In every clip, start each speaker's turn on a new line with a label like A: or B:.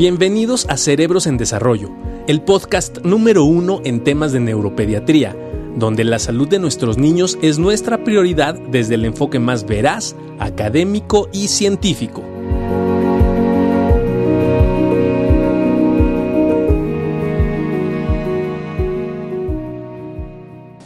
A: Bienvenidos a Cerebros en Desarrollo, el podcast número uno en temas de neuropediatría, donde la salud de nuestros niños es nuestra prioridad desde el enfoque más veraz, académico y científico.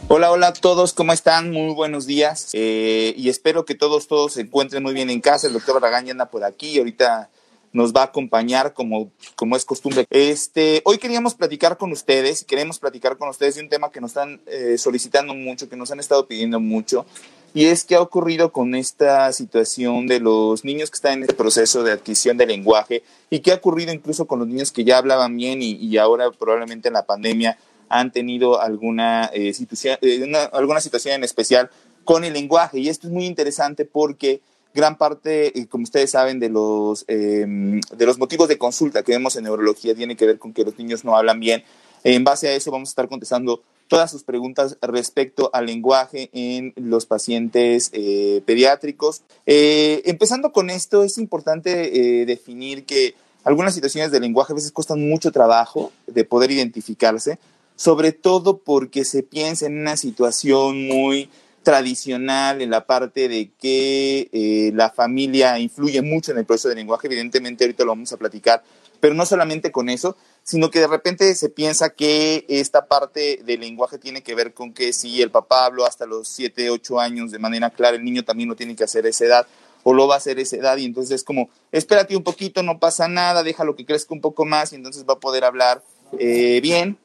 B: Hola, hola a todos, ¿cómo están? Muy buenos días eh, y espero que todos, todos se encuentren muy bien en casa. El doctor Barragán ya anda por aquí, ahorita nos va a acompañar como, como es costumbre. Este, hoy queríamos platicar con ustedes, queremos platicar con ustedes de un tema que nos están eh, solicitando mucho, que nos han estado pidiendo mucho, y es qué ha ocurrido con esta situación de los niños que están en el proceso de adquisición de lenguaje y qué ha ocurrido incluso con los niños que ya hablaban bien y, y ahora probablemente en la pandemia han tenido alguna, eh, situación, eh, alguna situación en especial con el lenguaje. Y esto es muy interesante porque gran parte, eh, como ustedes saben, de los, em, de los motivos de consulta que vemos en neurología tiene que ver con que los niños no hablan bien. En base a eso vamos a estar contestando todas sus preguntas respecto al lenguaje en los pacientes eh, pediátricos. Eh, empezando con esto, es importante definir que algunas situaciones de lenguaje a veces cuestan mucho trabajo de poder identificarse, sobre todo porque se piensa en una situación muy tradicional en la parte de que eh, la familia influye mucho en el proceso de lenguaje, evidentemente ahorita lo vamos a platicar, pero no solamente con eso, sino que de repente se piensa que esta parte del lenguaje tiene que ver con que si el papá habló hasta los 7, 8 años de manera clara, el niño también lo tiene que hacer a esa edad o lo va a hacer a esa edad y entonces es como, espérate un poquito, no pasa nada, déjalo que crezca un poco más y entonces va a poder hablar eh, bien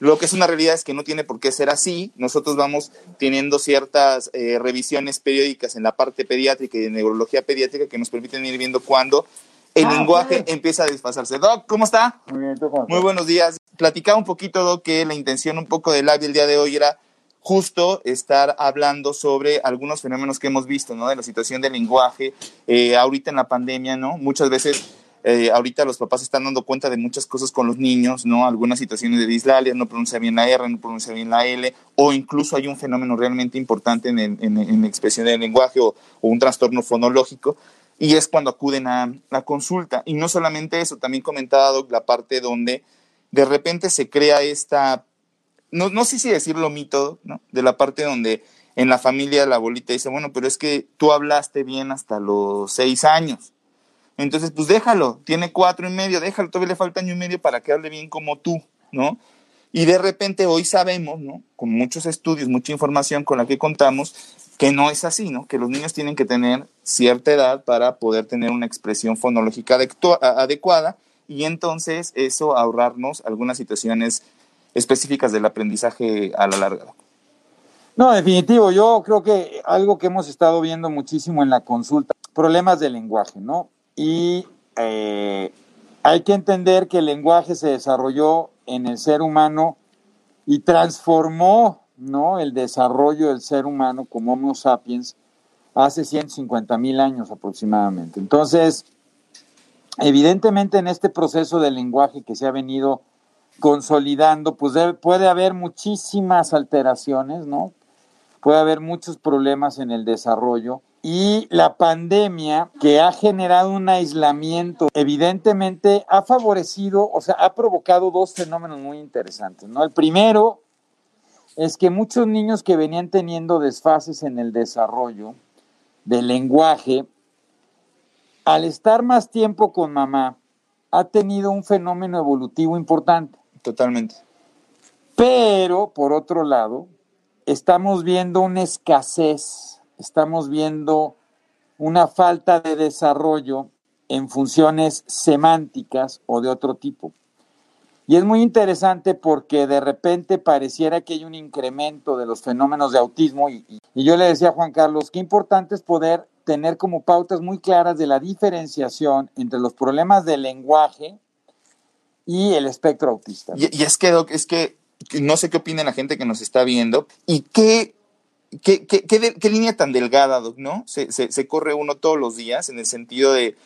B: lo que es una realidad es que no tiene por qué ser así. Nosotros vamos teniendo ciertas eh, revisiones periódicas en la parte pediátrica y de neurología pediátrica que nos permiten ir viendo cuándo el ah, lenguaje empieza a desfasarse. Doc, ¿cómo está? Muy bien, Muy buenos días. Platicaba un poquito, Doc, que la intención un poco del live del día de hoy era justo estar hablando sobre algunos fenómenos que hemos visto, ¿no? De la situación del lenguaje, eh, ahorita en la pandemia, ¿no? Muchas veces eh, ahorita los papás están dando cuenta de muchas cosas con los niños, ¿no? Algunas situaciones de dislalia, no pronuncia bien la R, no pronuncia bien la L, o incluso hay un fenómeno realmente importante en, en, expresión del lenguaje o, un trastorno fonológico, y es cuando acuden a la consulta. Y no solamente eso, también comentaba la parte donde de repente se crea esta, no, no sé si decirlo mito, ¿no? De la parte donde en la familia la abuelita dice, bueno, pero es que tú hablaste bien hasta los seis años entonces, pues déjalo, tiene cuatro y medio, déjalo, todavía le falta año y medio para que hable bien como tú, ¿no? Y de repente hoy sabemos, ¿no? Con muchos estudios, mucha información con la que contamos, que no es así, ¿no? Que los niños tienen que tener cierta edad para poder tener una expresión fonológica adecuada y entonces eso ahorrarnos algunas situaciones específicas del aprendizaje a la larga.
C: No, definitivo, yo creo que algo que hemos estado viendo muchísimo en la consulta, problemas de lenguaje, ¿no? Y eh, hay que entender que el lenguaje se desarrolló en el ser humano y transformó ¿no? el desarrollo del ser humano como Homo sapiens hace 150 mil años aproximadamente. Entonces, evidentemente en este proceso del lenguaje que se ha venido consolidando, pues puede haber muchísimas alteraciones, ¿no? Puede haber muchos problemas en el desarrollo y la pandemia que ha generado un aislamiento, evidentemente ha favorecido, o sea, ha provocado dos fenómenos muy interesantes, ¿no? El primero es que muchos niños que venían teniendo desfases en el desarrollo del lenguaje, al estar más tiempo con mamá, ha tenido un fenómeno evolutivo importante.
B: Totalmente.
C: Pero, por otro lado, estamos viendo una escasez estamos viendo una falta de desarrollo en funciones semánticas o de otro tipo. Y es muy interesante porque de repente pareciera que hay un incremento de los fenómenos de autismo y, yo le decía a Juan Carlos, qué importante es poder tener como pautas muy claras de la diferenciación entre los problemas del lenguaje y el espectro autista.
B: Y, es que, es que no sé qué opina la gente que nos está viendo y qué ¿Qué, qué, qué, línea tan delgada, ¿no? Se, se, corre uno todos los días en el sentido de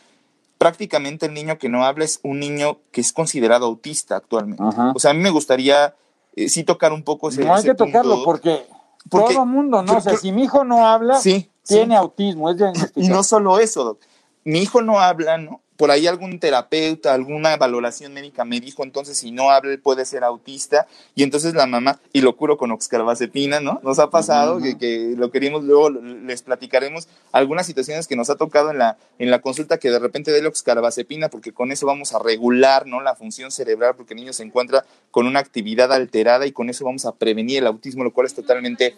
B: prácticamente el niño que no habla es un niño que es considerado autista actualmente. O sea, a mí me gustaría eh, sí tocar un poco
C: ese No hay que tocarlo porque, todo el mundo, ¿no? o sea, si mi hijo no habla, tiene autismo, es
B: Y no solo eso, Mi hijo no habla, ¿no? Por ahí algún terapeuta, alguna valoración médica me dijo, entonces si no habla puede ser autista, y entonces la mamá, y lo curo con oxcarbazepina, ¿no? Nos ha pasado que, que, lo queríamos, luego les platicaremos algunas situaciones que nos ha tocado en la, en la consulta que de repente dé oxcarbazepina porque con eso vamos a regular, ¿no? La función cerebral porque el niño se encuentra con una actividad alterada y con eso vamos a prevenir el autismo, lo cual es totalmente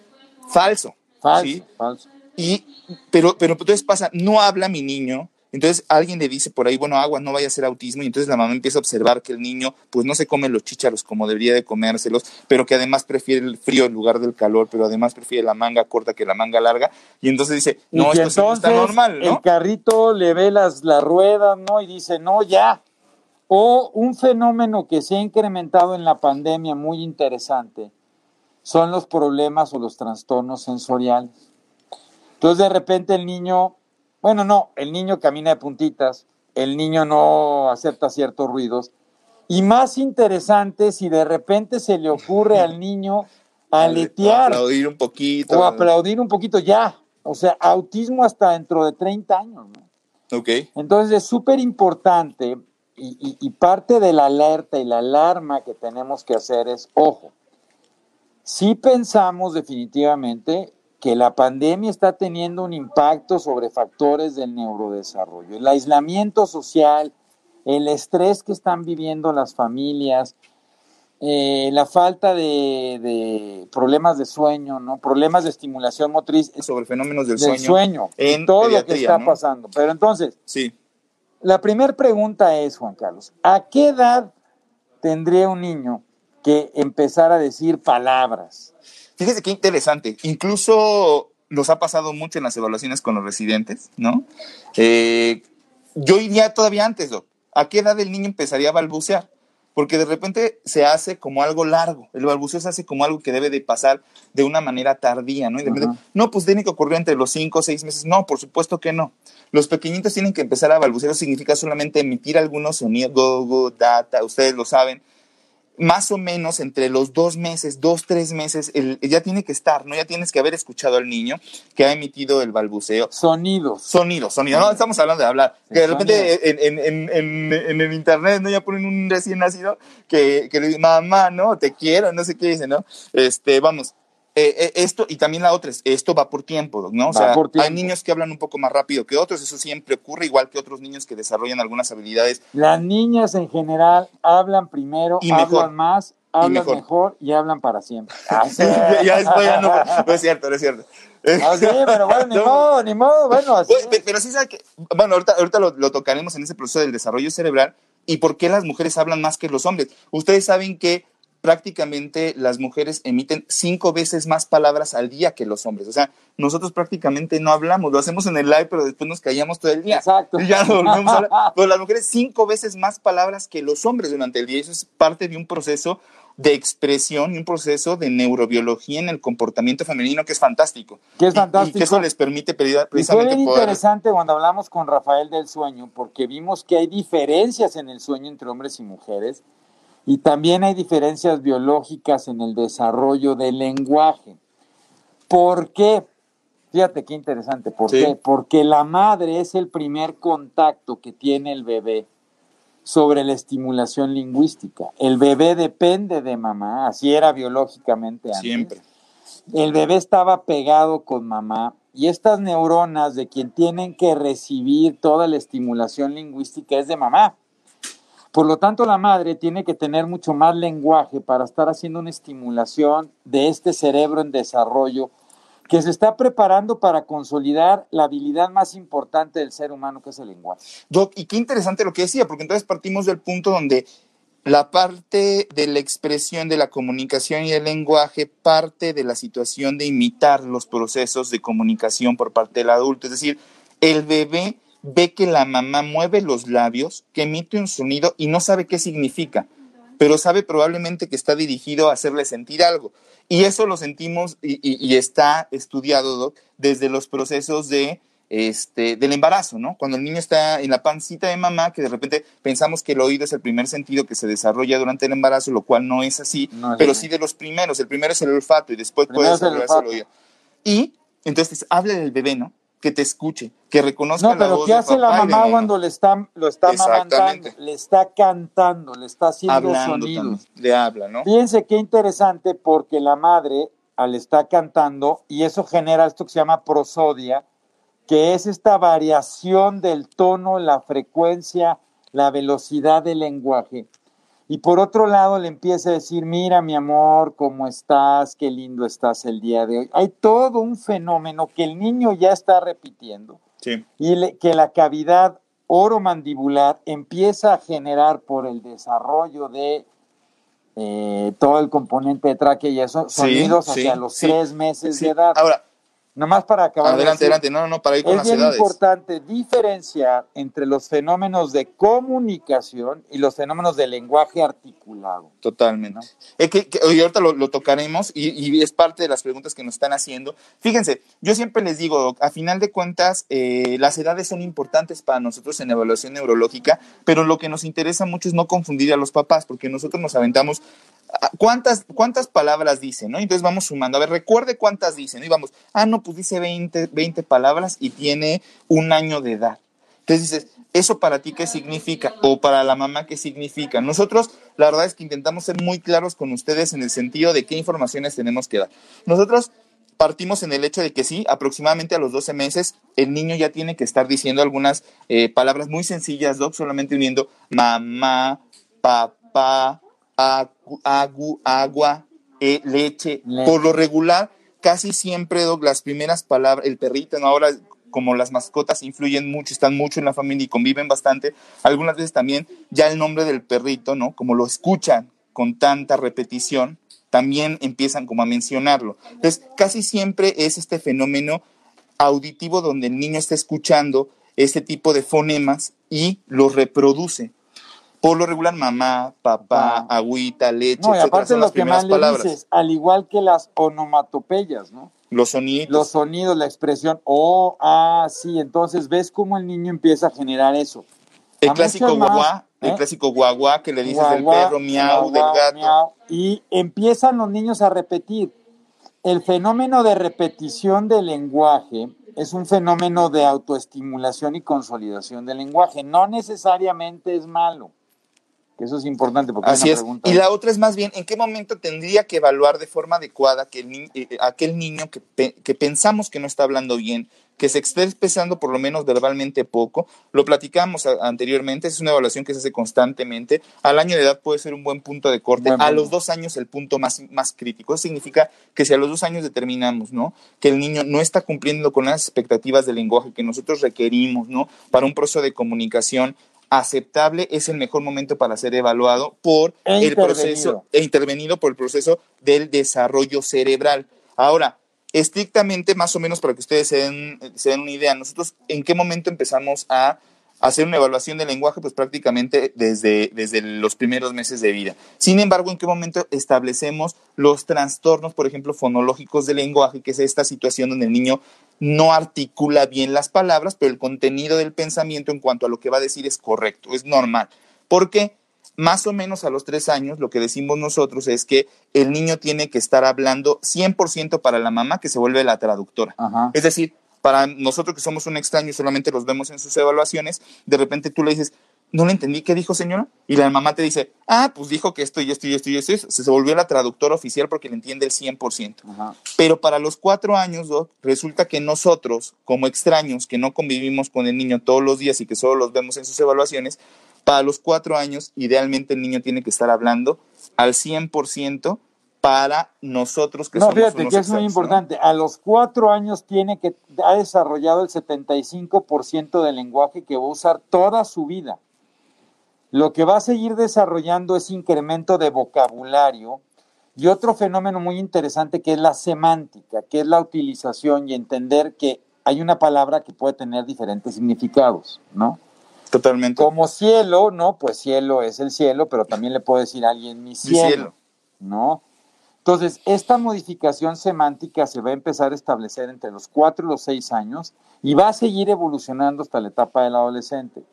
B: falso.
C: Falso, ¿sí? falso.
B: Y, pero, pero entonces pasa, no habla mi niño, entonces alguien le dice por ahí, bueno, agua, no vaya a ser autismo, y entonces la mamá empieza a observar que el niño pues no se come los chícharos como debería de comérselos, pero que además prefiere el frío en lugar del calor, pero además prefiere la manga corta que la manga larga, y entonces dice, no, esto no está normal, ¿no?
C: El carrito le ve las, la rueda, ¿no? Y dice, no, ya. O un fenómeno que se ha incrementado en la pandemia muy interesante son los problemas o los trastornos sensoriales. Entonces de repente el niño bueno, no, el niño camina de puntitas, el niño no acepta ciertos ruidos. Y más interesante si de repente se le ocurre al niño aletear.
B: Aplaudir un poquito.
C: O aplaudir un poquito ya. O sea, autismo hasta dentro de 30 años. ¿no?
B: Ok.
C: Entonces es súper importante y, y parte de la alerta y la alarma que tenemos que hacer es, ojo, si pensamos definitivamente que la pandemia está teniendo un impacto sobre factores del neurodesarrollo. El aislamiento social, el estrés que están viviendo las familias, eh, la falta de, problemas de sueño, ¿no? problemas de estimulación motriz.
B: Sobre fenómenos del,
C: sueño. en todo lo que está pasando. Pero entonces,
B: sí.
C: la primera pregunta es, Juan Carlos, ¿a qué edad tendría un niño que empezar a decir palabras?
B: Fíjese qué interesante. Incluso nos ha pasado mucho en las evaluaciones con los residentes, ¿no? Eh, yo iría todavía antes, Doc. ¿A qué edad el niño empezaría a balbucear? Porque de repente se hace como algo largo. El balbuceo se hace como algo que debe de pasar de una manera tardía, ¿no? Y de repente, no, pues tiene que ocurrir entre los cinco o seis meses. No, por supuesto que no. Los pequeñitos tienen que empezar a balbucear. Significa solamente emitir algunos sonidos, go, go, data, ustedes lo saben más o menos entre los dos meses, dos, tres meses, ya tiene que estar, ¿no? Ya tienes que haber escuchado al niño que ha emitido el balbuceo.
C: Sonidos.
B: Sonidos, sonidos. No, estamos hablando de hablar. Que de repente en, en, en, en, el internet, ¿no? Ya ponen un recién nacido que, que le dice, mamá, ¿no? Te quiero, no sé qué dice, ¿no? Este, vamos, eh, eh, esto, y también la otra es, esto va por tiempo, ¿no? O sea, hay niños que hablan un poco más rápido que otros, eso siempre ocurre, igual que otros niños que desarrollan algunas habilidades.
C: Las niñas en general hablan primero, y hablan más, hablan mejor. y hablan para siempre.
B: Ah, ya, después ya no, no es cierto, no es cierto.
C: Ah, sí, pero bueno, ni modo, ni modo, bueno, así.
B: Pero, sí sabe que, bueno, ahorita, ahorita lo, lo, tocaremos en ese proceso del desarrollo cerebral y por qué las mujeres hablan más que los hombres. Ustedes saben que prácticamente las mujeres emiten cinco veces más palabras al día que los hombres. O sea, nosotros prácticamente no hablamos, lo hacemos en el live, pero después nos callamos todo el día.
C: Exacto.
B: Y ya no volvemos a hablar. Pero las mujeres cinco veces más palabras que los hombres durante el día. Eso es parte de un proceso de expresión y un proceso de neurobiología en el comportamiento femenino que es fantástico.
C: Que es fantástico. Y,
B: que eso les permite precisamente
C: y fue interesante cuando hablamos con Rafael del sueño, porque vimos que hay diferencias en el sueño entre hombres y mujeres y también hay diferencias biológicas en el desarrollo del lenguaje. ¿Por qué? Fíjate qué interesante. ¿Por qué? Porque la madre es el primer contacto que tiene el bebé sobre la estimulación lingüística. El bebé depende de mamá, así era biológicamente antes.
B: Siempre.
C: El bebé estaba pegado con mamá y estas neuronas de quien tienen que recibir toda la estimulación lingüística es de mamá. Por lo tanto, la madre tiene que tener mucho más lenguaje para estar haciendo una estimulación de este cerebro en desarrollo que se está preparando para consolidar la habilidad más importante del ser humano, que es el lenguaje.
B: Doc, y qué interesante lo que decía, porque entonces partimos del punto donde la parte de la expresión de la comunicación y el lenguaje parte de la situación de imitar los procesos de comunicación por parte del adulto. Es decir, el bebé ve que la mamá mueve los labios, que emite un sonido y no sabe qué significa, pero sabe probablemente que está dirigido a hacerle sentir algo. Y eso lo sentimos y, está estudiado desde los procesos de, este, del embarazo, ¿no? Cuando el niño está en la pancita de mamá, que de repente pensamos que el oído es el primer sentido que se desarrolla durante el embarazo, lo cual no es así, pero sí de los primeros. El primero es el olfato y después puede desarrollarse el, oído. Y entonces habla del bebé, ¿no? Que te escuche, que reconozca
C: no, pero
B: la voz
C: ¿qué
B: de
C: hace
B: papá
C: la mamá cuando le está, lo está?
B: Exactamente.
C: Le está cantando, le está haciendo
B: Hablando
C: sonidos.
B: también, le habla, ¿no?
C: Fíjense qué interesante porque la madre al estar cantando y eso genera esto que se llama prosodia, que es esta variación del tono, la frecuencia, la velocidad del lenguaje. Y por otro lado le empieza a decir, mira mi amor, ¿cómo estás? Qué lindo estás el día de hoy. Hay todo un fenómeno que el niño ya está repitiendo
B: Sí.
C: y le- que la cavidad oromandibular empieza a generar por el desarrollo de eh, todo el componente de tráquea y eso, sonidos
B: sí,
C: hacia los tres meses de edad.
B: Ahora,
C: Nomás para acabar. de
B: adelante, adelante. No, no, no, para ir con
C: Es
B: las
C: bien
B: edades.
C: importante diferenciar entre los fenómenos de comunicación y los fenómenos de lenguaje articulado.
B: Totalmente. Es que, que- y ahorita lo, lo tocaremos y, y es parte de las preguntas que nos están haciendo. Fíjense, yo siempre les digo, a final de cuentas, eh, las edades son importantes para nosotros en evaluación neurológica, pero lo que nos interesa mucho es no confundir a los papás, porque nosotros nos aventamos. ¿Cuántas, ¿Cuántas palabras dicen? ¿no? Entonces vamos sumando. A ver, recuerde cuántas dicen. ¿no? Y vamos, ah, no, pues dice 20, 20 palabras y tiene un año de edad. Entonces dices, ¿eso para ti qué significa? O para la mamá, ¿qué significa? Nosotros, la verdad es que intentamos ser muy claros con ustedes en el sentido de qué informaciones tenemos que dar. Nosotros partimos en el hecho de que sí, aproximadamente a los 12 meses, el niño ya tiene que estar diciendo algunas eh, palabras muy sencillas, solamente uniendo mamá, papá, agu, agu, agua, eh, leche.
C: Leche.
B: Por lo regular, casi siempre, Doc, las primeras palabras, el perrito, ¿no? ahora como las mascotas influyen mucho, están mucho en la familia y conviven bastante, algunas veces también ya el nombre del perrito, ¿no? Como lo escuchan con tanta repetición, también empiezan como a mencionarlo. Entonces, casi siempre es este fenómeno auditivo donde el niño está escuchando este tipo de fonemas y los reproduce. Por lo regular, mamá, papá,
C: Ah.
B: agüita, leche,
C: No, y aparte lo que más le
B: palabras.
C: dices, al igual que las onomatopeyas, ¿no?
B: Los sonidos.
C: Los sonidos, la expresión, oh, ah, sí, entonces ves cómo el niño empieza a generar eso.
B: el
C: a
B: clásico guaguá, el
C: ¿eh?
B: clásico guaguá que le dices del
C: Guau,
B: perro, miau, del gato.
C: miau, y empiezan los niños a repetir. El fenómeno de repetición del lenguaje es un fenómeno de autoestimulación y consolidación del lenguaje. No necesariamente es malo. Que eso es importante porque
B: Así
C: una
B: es.
C: pregunta.
B: Y la otra es más bien, ¿en qué momento tendría que evaluar de forma adecuada que el ni- eh, aquel niño que, pe- que pensamos que no está hablando bien, que se esté expresando por lo menos verbalmente poco? Lo platicamos anteriormente, es una evaluación que se hace constantemente. Al año de edad puede ser un buen punto de corte. A los dos años el punto más, más crítico. Eso significa que si a los dos años determinamos, ¿no? Que el niño no está cumpliendo con las expectativas de lenguaje que nosotros requerimos, ¿no? Para un proceso de comunicación aceptable es el mejor momento para ser evaluado por
C: E
B: el
C: intervenido.
B: proceso e intervenido por el proceso del desarrollo cerebral. Ahora, estrictamente, más o menos para que ustedes se den, se den una idea, nosotros en qué momento empezamos a hacer una evaluación del lenguaje, pues prácticamente desde, desde los primeros meses de vida. Sin embargo, ¿en qué momento establecemos los trastornos, por ejemplo, fonológicos del lenguaje, que es esta situación donde el niño no articula bien las palabras, pero el contenido del pensamiento en cuanto a lo que va a decir es correcto, es normal? Porque más o menos a los tres años, lo que decimos nosotros es que el niño tiene que estar hablando 100% para la mamá, que se vuelve la traductora.
C: Ajá.
B: Es decir, para nosotros que somos un extraño y solamente los vemos en sus evaluaciones, de repente tú le dices, no le entendí, ¿qué dijo señora? Y la mamá te dice, ah, pues dijo que esto y esto y esto y esto. y esto". Se volvió la traductora oficial porque le entiende el 100%.
C: Ajá.
B: Pero para los cuatro años, Doc, resulta que nosotros, como extraños, que no convivimos con el niño todos los días y que solo los vemos en sus evaluaciones, para los cuatro años, idealmente el niño tiene que estar hablando al 100% para nosotros que
C: no,
B: somos
C: fíjate
B: unos
C: que es muy importante. A los cuatro años tiene que ha desarrollado el 75% del lenguaje que va a usar toda su vida. Lo que va a seguir desarrollando es incremento de vocabulario y otro fenómeno muy interesante que es la semántica, que es la utilización y entender que hay una palabra que puede tener diferentes significados, ¿no?
B: Totalmente.
C: Como cielo, ¿no? Pues cielo es el cielo, pero también le puede decir a alguien mi
B: Mi
C: cielo,
B: cielo.
C: ¿no? Entonces, esta modificación semántica se va a empezar a establecer entre los 4 y los 6 años y va a seguir evolucionando hasta la etapa del adolescente.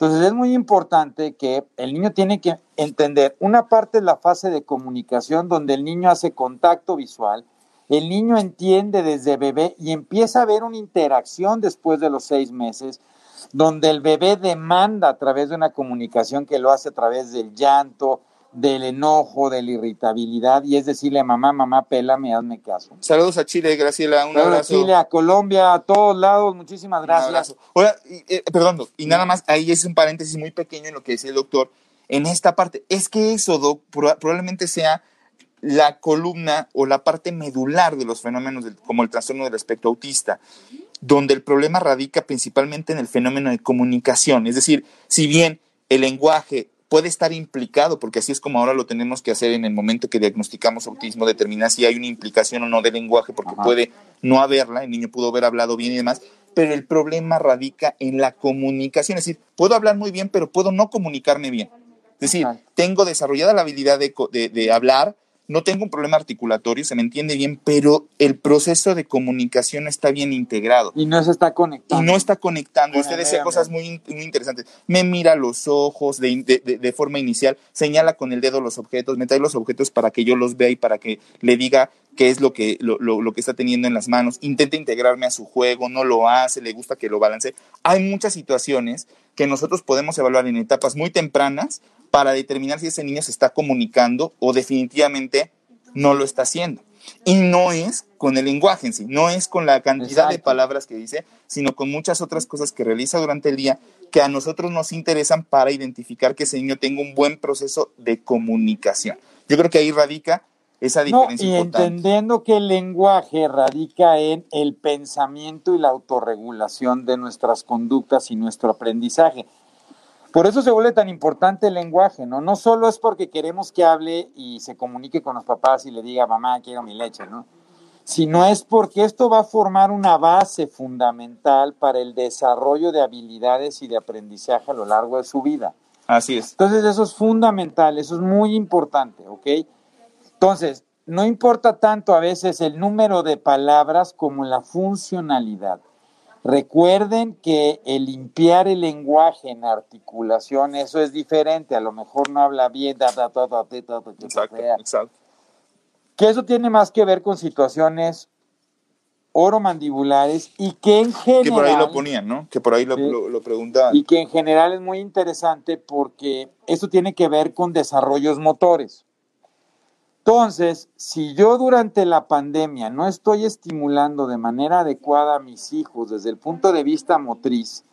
C: Entonces, es muy importante que el niño tiene que entender, una parte es la fase de comunicación donde el niño hace contacto visual. El niño entiende desde bebé y empieza a haber una interacción después de los seis meses, donde el bebé demanda a través de una comunicación que lo hace a través del llanto, del enojo, de la irritabilidad, y es decirle, mamá, mamá, pélame, hazme caso.
B: Saludos a Chile, Graciela, un
C: Saludos
B: abrazo.
C: a Chile, a Colombia, a todos lados, muchísimas
B: Un
C: gracias.
B: y, eh, perdón, y nada más, ahí es un paréntesis muy pequeño en lo que decía el doctor, en esta parte, es que eso, Doc, probablemente sea la columna o la parte medular de los fenómenos del- como el trastorno del espectro autista, donde el problema radica principalmente en el fenómeno de comunicación. Es decir, si bien el lenguaje puede estar implicado, porque así es como ahora lo tenemos que hacer en el momento que diagnosticamos autismo, determinar si hay una implicación o no del lenguaje, porque
C: Ajá.
B: puede no haberla, el niño pudo haber hablado bien y demás, pero el problema radica en la comunicación, es decir, puedo hablar muy bien, pero puedo no comunicarme bien. Es decir, tengo desarrollada la habilidad de, de- de hablar, no tengo un problema articulatorio, se me entiende bien, pero el proceso de comunicación no está bien integrado
C: Y no se está
B: y
C: conectando.
B: no está conectando.
C: Con
B: Usted decía cosas muy, muy interesantes. Me mira los ojos de, de- de- de forma inicial, señala con el dedo los objetos, me trae los objetos para que yo los vea y para que le diga qué es lo que, lo, lo- lo que está teniendo en las manos. Intenta integrarme a su juego, no lo hace, le gusta que lo balance. Hay muchas situaciones que nosotros podemos evaluar en etapas muy tempranas para determinar si ese niño se está comunicando o definitivamente no lo está haciendo. Y no es con el lenguaje en sí, no es con la cantidad de palabras que dice, sino con muchas otras cosas que realiza durante el día que a nosotros nos interesan para identificar que ese niño tenga un buen proceso de comunicación. Yo creo que ahí radica esa
C: No,
B: diferencia
C: y
B: importante.
C: entendiendo que el lenguaje radica en el pensamiento y la autorregulación de nuestras conductas y nuestro aprendizaje. Por eso se vuelve tan importante el lenguaje, ¿no? No solo es porque queremos que hable y se comunique con los papás y le diga, mamá, quiero mi leche, ¿no? Sino es porque esto va a formar una base fundamental para el desarrollo de habilidades y de aprendizaje a lo largo de su vida.
B: Así es.
C: Entonces eso es fundamental, eso es muy importante, ¿ok? Entonces, no importa tanto a veces el número de palabras como la funcionalidad. Recuerden que el limpiar el lenguaje en articulación, eso es diferente. A lo mejor no habla bien, da, da, da, da, da, da, da,
B: Exacto,
C: da,
B: exacto.
C: que eso tiene más que ver con situaciones oromandibulares y que en general
B: Que por ahí lo ponían, ¿no? Que por ahí lo,
C: Sí.
B: lo- lo preguntaban.
C: y que en general es muy interesante porque esto tiene que ver con desarrollos motores. Entonces, si yo durante la pandemia no estoy estimulando de manera adecuada a mis hijos desde el punto de vista motriz,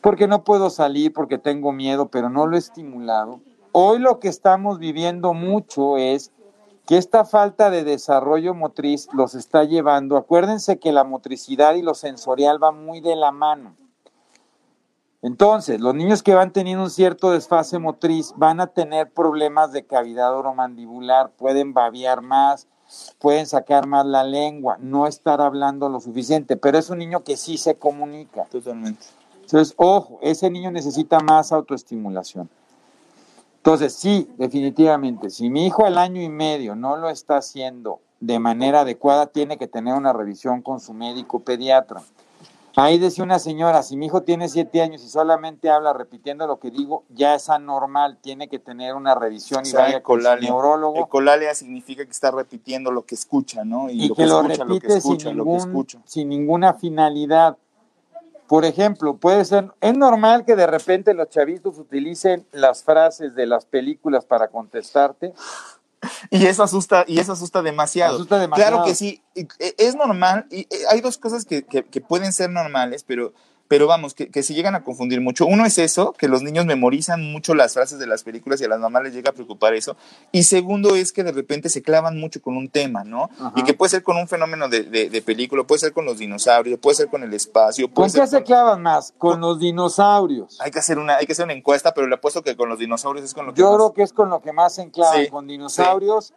C: porque no puedo salir, porque tengo miedo, pero no lo he estimulado, hoy lo que estamos viviendo mucho es que esta falta de desarrollo motriz los está llevando, acuérdense que la motricidad y lo sensorial va muy de la mano. Entonces, los niños que van teniendo un cierto desfase motriz van a tener problemas de cavidad oromandibular, pueden babear más, pueden sacar más la lengua, no estar hablando lo suficiente, pero es un niño que sí se comunica.
B: Totalmente.
C: Entonces, ojo, ese niño necesita más autoestimulación. Entonces, sí, definitivamente, si mi hijo al año y medio no lo está haciendo de manera adecuada, tiene que tener una revisión con su médico pediatra. Ahí decía una señora, si mi hijo tiene siete años y solamente habla repitiendo lo que digo, ya es anormal, tiene que tener una revisión
B: O
C: y vaya con su neurólogo
B: Ecolalia significa que está repitiendo lo que escucha, ¿no?
C: y
B: lo
C: que lo
B: escucha,
C: repite
B: lo que escucha,
C: sin,
B: lo que escucha.
C: sin ninguna finalidad. Por ejemplo, puede ser, es normal que de repente los chavitos utilicen las frases de las películas para contestarte.
B: Y eso asusta, y eso asusta demasiado.
C: Asusta demasiado.
B: Claro que sí, e- es normal, y eh, hay dos cosas que, que- que pueden ser normales, pero, pero vamos, que, que se llegan a confundir mucho. Uno es eso, que los niños memorizan mucho las frases de las películas y a las mamás les llega a preocupar eso. Y segundo es que de repente se clavan mucho con un tema, ¿no?
C: Ajá.
B: Y que puede ser con un fenómeno de, de- de película, puede ser con los dinosaurios, puede ser con el espacio, puede
C: ¿Con
B: ser
C: qué se clavan más? Con los dinosaurios.
B: Hay que hacer una, hay que hacer una encuesta, pero le apuesto que con los dinosaurios es con lo que
C: Yo
B: más-
C: creo que es con lo que más se enclavan,
B: Sí,
C: con dinosaurios,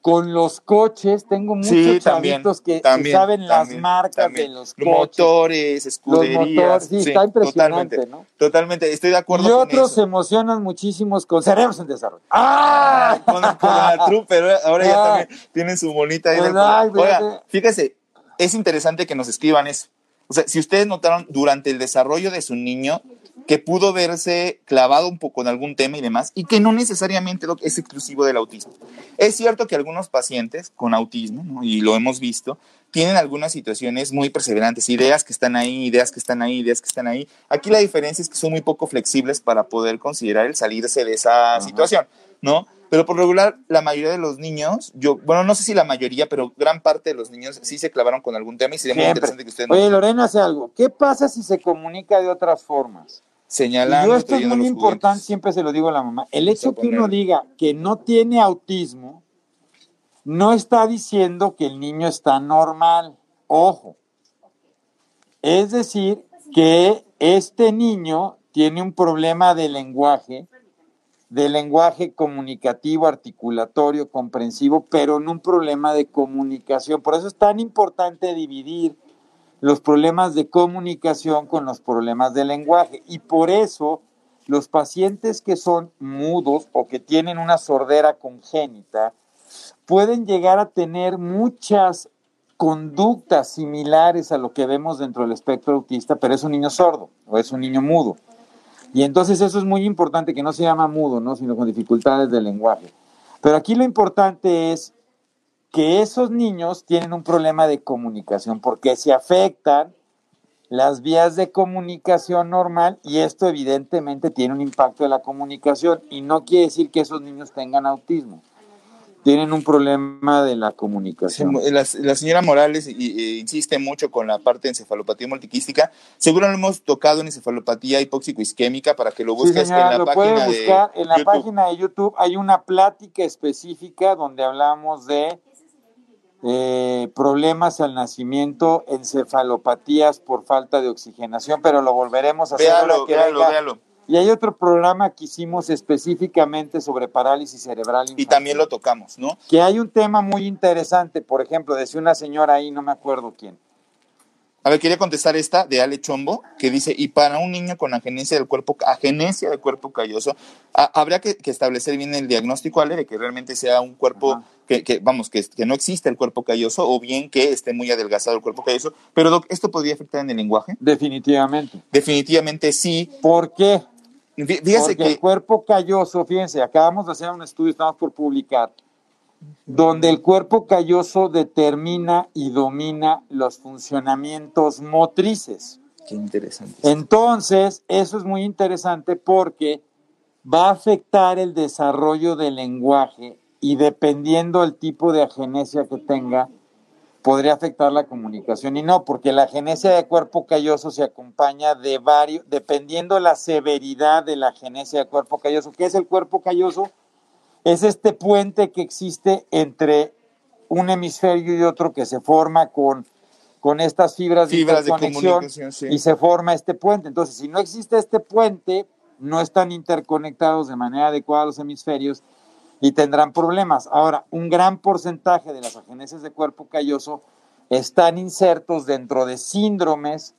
C: con los coches. Tengo muchos
B: Sí,
C: chavitos que, que
B: también,
C: saben las marcas de los coches.
B: motores, escuderías.
C: motores, sí, está impresionante,
B: totalmente,
C: ¿no?
B: Totalmente, estoy de acuerdo
C: Y
B: con
C: otros se
B: eso.
C: emocionan muchísimos con cerebros en desarrollo.
B: ¡Ah!
C: ¡Ah!
B: Con, con la Trooper, ahora ya
C: Ah.
B: también tienen su.
C: Pues,
B: del-
C: ay,
B: Oiga, fíjese, es interesante que nos escriban eso. O sea, si ustedes notaron durante el desarrollo de su niño, que pudo verse clavado un poco en algún tema y demás, y que no necesariamente es exclusivo del autismo. Es cierto que algunos pacientes con autismo, y lo hemos visto, tienen algunas situaciones muy perseverantes, ideas que están ahí, ideas que están ahí, ideas que están ahí. Aquí la diferencia es que son muy poco flexibles para poder considerar el salirse de esa situación, ¿no? Pero por regular, la mayoría de los niños, yo, bueno, no sé si la mayoría, pero gran parte de los niños sí se clavaron con algún tema y sería muy interesante que ustedes...
C: Oye, Lorena hace algo. ¿Qué pasa si se comunica de otras formas?
B: Señalando.
C: yo esto es muy importante, siempre se lo digo a la mamá. El hecho que uno diga que no tiene autismo no está diciendo que el niño está normal. Ojo. Es decir, que este niño tiene un problema de lenguaje, de lenguaje comunicativo, articulatorio, comprensivo, pero no un problema de comunicación. Por eso es tan importante dividir los problemas de comunicación con los problemas de lenguaje. Y por eso los pacientes que son mudos o que tienen una sordera congénita pueden llegar a tener muchas conductas similares a lo que vemos dentro del espectro autista, pero es un niño sordo o es un niño mudo. Y entonces eso es muy importante, que no se llama mudo, ¿no? sino con dificultades de lenguaje. Pero aquí lo importante es que esos niños tienen un problema de comunicación porque se afectan las vías de comunicación normal y esto evidentemente tiene un impacto en la comunicación y no quiere decir que esos niños tengan autismo. Tienen un problema de la comunicación.
B: la, señora Morales insiste mucho con la parte de encefalopatía multiquística. Seguro lo hemos tocado en encefalopatía hipóxico-isquémica para que lo busques
C: en la página buscar. En la página de YouTube hay una plática específica donde hablamos de eh, problemas al nacimiento, encefalopatías por falta de oxigenación, pero lo volveremos a hacer.
B: Véalo, véalo, véalo.
C: Y hay otro programa que hicimos específicamente sobre parálisis cerebral.
B: Y también lo tocamos, ¿no?
C: Que hay un tema muy interesante, por ejemplo, decía una señora ahí, no me acuerdo quién,
B: a ver, quería contestar esta de Ale Chombo, que dice, y para un niño con agenesia del cuerpo, agenesia del cuerpo calloso, habría que, establecer bien el diagnóstico, Ale, de que realmente sea un cuerpo que, vamos, que, que, no existe el cuerpo calloso, o bien que esté muy adelgazado el cuerpo calloso. Pero, Doc, ¿esto podría afectar en el lenguaje?
C: Definitivamente.
B: Definitivamente sí.
C: ¿Por qué? Fíjese que... el cuerpo calloso, fíjense, acabamos de hacer un estudio, estamos por publicar, donde el cuerpo calloso determina y domina los funcionamientos motrices.
B: Qué interesante.
C: Entonces, eso es muy interesante porque va a afectar el desarrollo del lenguaje y dependiendo del tipo de agenesia que tenga, podría afectar la comunicación. Y no, porque la agenesia de cuerpo calloso se acompaña de varios, dependiendo la severidad de la agenesia de cuerpo calloso. ¿Qué es el cuerpo calloso? Es este puente que existe entre un hemisferio y otro que se forma con, con estas fibras, de, conexión y se forma este puente. Entonces, si no existe este puente, no están interconectados de manera adecuada los hemisferios y tendrán problemas. Ahora, un gran porcentaje de las ageneses de cuerpo calloso están insertos dentro de síndromes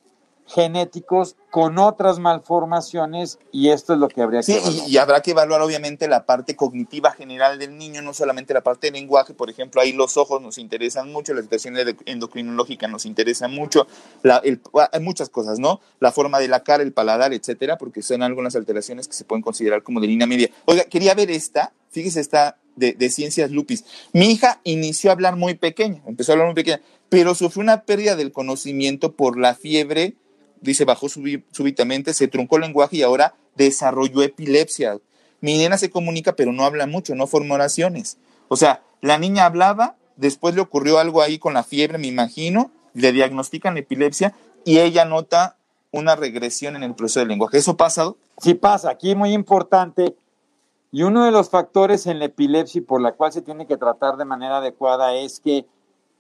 C: genéticos con otras malformaciones y esto es lo que habría que
B: evaluar. Y, habrá que evaluar obviamente la parte cognitiva general del niño, no solamente la parte de lenguaje, por ejemplo, ahí los ojos nos interesan mucho, la situación endocrinológica nos interesa mucho, hay muchas cosas, ¿no? La forma de la cara, el paladar, etcétera, porque son algunas alteraciones que se pueden considerar como de línea media. Oiga, quería ver esta, fíjese esta de, de ciencias lupis. Mi hija inició a hablar muy pequeña, empezó a hablar muy pequeña, pero sufrió una pérdida del conocimiento por la fiebre dice, bajó súbitamente, se truncó el lenguaje y ahora desarrolló epilepsia. Mi nena se comunica, pero no habla mucho, no forma oraciones. O sea, la niña hablaba, después le ocurrió algo ahí con la fiebre, me imagino, le diagnostican epilepsia y ella nota una regresión en el proceso del lenguaje. ¿Eso pasa?
C: Sí pasa, aquí muy importante. Y uno de los factores en la epilepsia por la cual se tiene que tratar de manera adecuada es que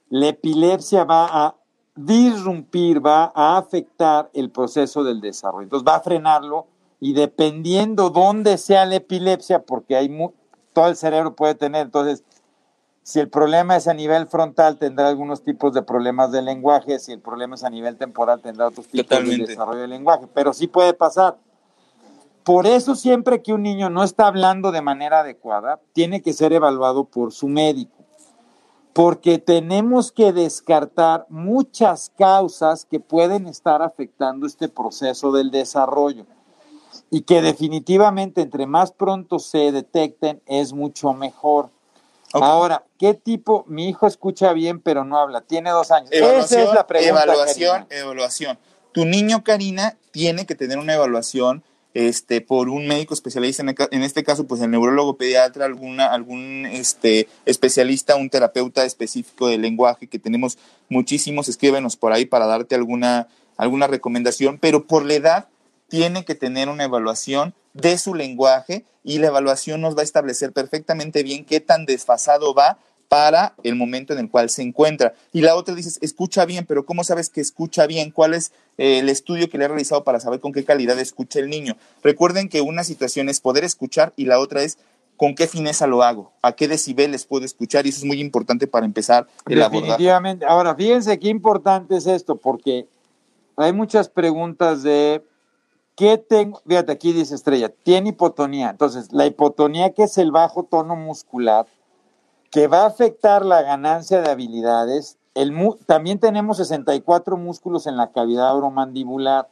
C: la epilepsia va a disrumpir, va a afectar el proceso del desarrollo. Entonces va a frenarlo y dependiendo dónde sea la epilepsia, porque hay todo el cerebro puede tener, entonces si el problema es a nivel frontal, tendrá algunos tipos de problemas de lenguaje. Si el problema es a nivel temporal, tendrá otros tipos de desarrollo de lenguaje. Pero sí puede pasar. Por eso, siempre que un niño no está hablando de manera adecuada, tiene que ser evaluado por su médico porque tenemos que descartar muchas causas que pueden estar afectando este proceso del desarrollo. y que definitivamente entre más pronto se detecten es mucho mejor. Ahora, ¿qué tipo? Mi hijo escucha bien, pero no habla. Tiene dos años.
B: Esa es la pregunta. Evaluación, evaluación. Tu niño, Karina, tiene que tener una evaluación este, por un médico especialista, en, este caso, pues el neurólogo pediatra, alguna, algún este, especialista, un terapeuta específico de lenguaje, que tenemos muchísimos, escríbenos por ahí para darte alguna, alguna recomendación, pero por la edad tiene que tener una evaluación de su lenguaje y la evaluación nos va a establecer perfectamente bien qué tan desfasado va para el momento en el cual se encuentra. Y la otra dices, escucha bien, pero ¿cómo sabes que escucha bien? ¿Cuál es eh, el estudio que le ha realizado para saber con qué calidad escucha el niño? Recuerden que una situación es poder escuchar y la otra es con qué fineza lo hago, a qué decibeles puedo escuchar y eso es muy importante para empezar
C: el Definitivamente. Ahora, fíjense qué importante es esto, porque hay muchas preguntas de ¿qué tengo? Fíjate, aquí dice Estrella, tiene hipotonía. Entonces, la hipotonía que es el bajo tono muscular, que va a afectar la ganancia de habilidades. También tenemos 64 músculos en la cavidad oromandibular.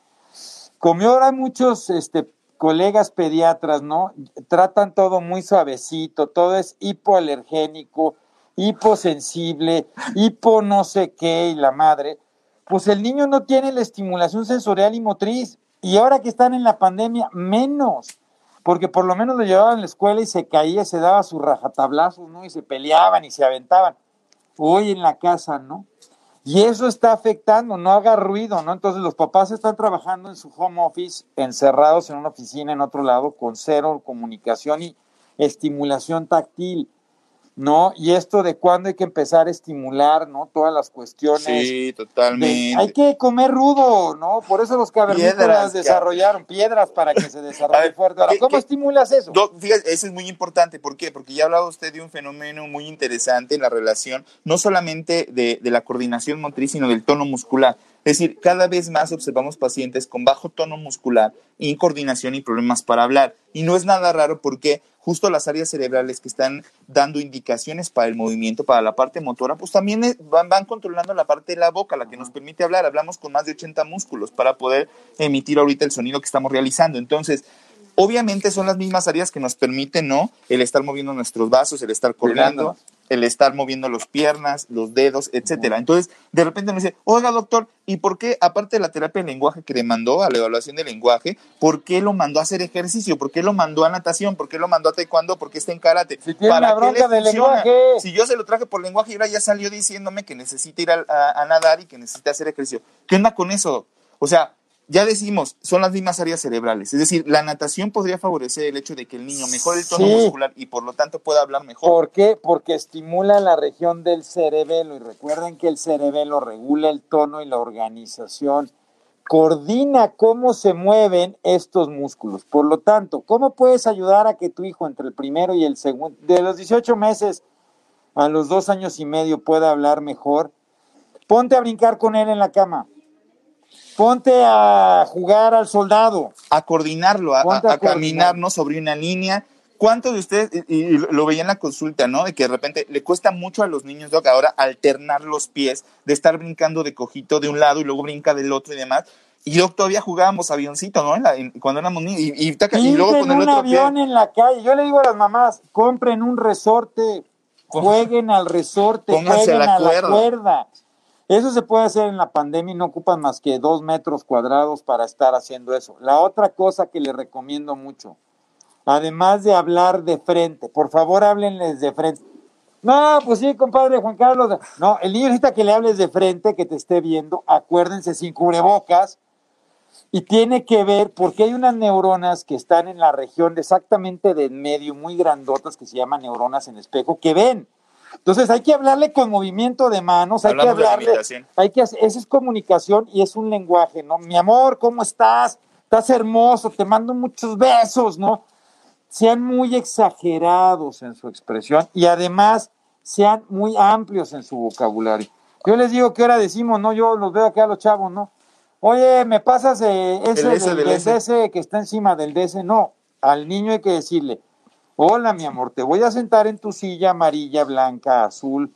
C: Como ahora muchos este, colegas pediatras, ¿no? Tratan todo muy suavecito, todo es hipoalergénico, hiposensible, hipo no sé qué y la madre. Pues el niño no tiene la estimulación sensorial y motriz. Y ahora que están en la pandemia, menos porque por lo menos lo llevaban a la escuela y se caía, se daba sus rajatablazos, ¿no? Y se peleaban y se aventaban. Hoy en la casa, ¿no? Y eso está afectando, no haga ruido, ¿no? Entonces los papás están trabajando en su home office, encerrados en una oficina en otro lado, con cero comunicación y estimulación táctil. ¿No? Y esto de cuándo hay que empezar a estimular, ¿no? Todas las cuestiones.
B: Sí, totalmente.
C: hay que comer rudo, ¿no? Por eso los cavernícolas desarrollaron piedras para que se desarrolle fuerte. Ahora, ¿cómo estimulas eso?
B: fíjate, eso es muy importante. ¿Por qué? Porque ya ha hablado usted de un fenómeno muy interesante en la relación, no solamente de, de la coordinación motriz, sino del tono muscular. Es decir, cada vez más observamos pacientes con bajo tono muscular, incoordinación y problemas para hablar. Y no es nada raro porque justo las áreas cerebrales que están dando indicaciones para el movimiento, para la parte motora, pues también van, van controlando la parte de la boca, la que nos permite hablar. Hablamos con más de 80 músculos para poder emitir ahorita el sonido que estamos realizando. Entonces, Obviamente son las mismas áreas que nos permiten, ¿no? El estar moviendo nuestros vasos, el estar colgando, el estar moviendo las piernas, los dedos, etcétera. Entonces, de repente me dice, oiga, doctor, ¿y por qué, aparte de la terapia de lenguaje que le mandó a la evaluación de lenguaje, por qué lo mandó a hacer ejercicio? ¿Por qué lo mandó a natación? ¿Por qué lo mandó a taekwondo? ¿Por qué está en karate?
C: Si tiene ¿Para bronca de lenguaje.
B: Si yo se lo traje por lenguaje y ahora ya salió diciéndome que necesita ir a, a nadar y que necesita hacer ejercicio. ¿Qué onda con eso? O sea, ya decimos, son las mismas áreas cerebrales. Es decir, la natación podría favorecer el hecho de que el niño mejore el tono muscular y por lo tanto pueda hablar mejor.
C: ¿Por qué? Porque estimula la región del cerebelo y recuerden que el cerebelo regula el tono y la organización, coordina cómo se mueven estos músculos. Por lo tanto, ¿cómo puedes ayudar a que tu hijo entre el primero y el segundo, de los 18 meses a los dos años y medio pueda hablar mejor? Ponte a brincar con él en la cama Ponte a jugar al soldado.
B: A coordinarlo, a, caminarnos sobre una línea. ¿Cuántos de ustedes, y, lo veía en la consulta, ¿no? De que de repente le cuesta mucho a los niños, Doc, ahora alternar los pies, de estar brincando de cojito de un lado y luego brinca del otro y demás. Y yo todavía jugábamos avioncito, ¿no? cuando éramos niños. Y, y, luego con el
C: un avión en la calle. Yo le digo a las mamás, compren un resorte, jueguen al resorte, jueguen a la cuerda. Eso se puede hacer en la pandemia y no ocupan más que dos metros cuadrados para estar haciendo eso. La otra cosa que les recomiendo mucho, además de hablar de frente, por favor háblenles de frente. No, pues sí, compadre Juan Carlos. No, el niño necesita que le hables de frente, que te esté viendo. Acuérdense, sin cubrebocas. Y tiene que ver, porque hay unas neuronas que están en la región exactamente del medio, muy grandotas, que se llaman neuronas en espejo, que ven. Entonces hay que hablarle con movimiento de manos, hay que hablarle, hay que esa es comunicación y es un lenguaje, ¿no? Mi amor, ¿cómo estás? Estás hermoso, te mando muchos besos, ¿no? Sean muy exagerados en su expresión y además sean muy amplios en su vocabulario. Yo les digo que ahora decimos, ¿no? Yo los veo acá a los chavos, ¿no? Oye, ¿me pasas ese del, que está encima del DS? No, al niño hay que decirle, Hola, mi amor, te voy a sentar en tu silla amarilla, blanca, azul.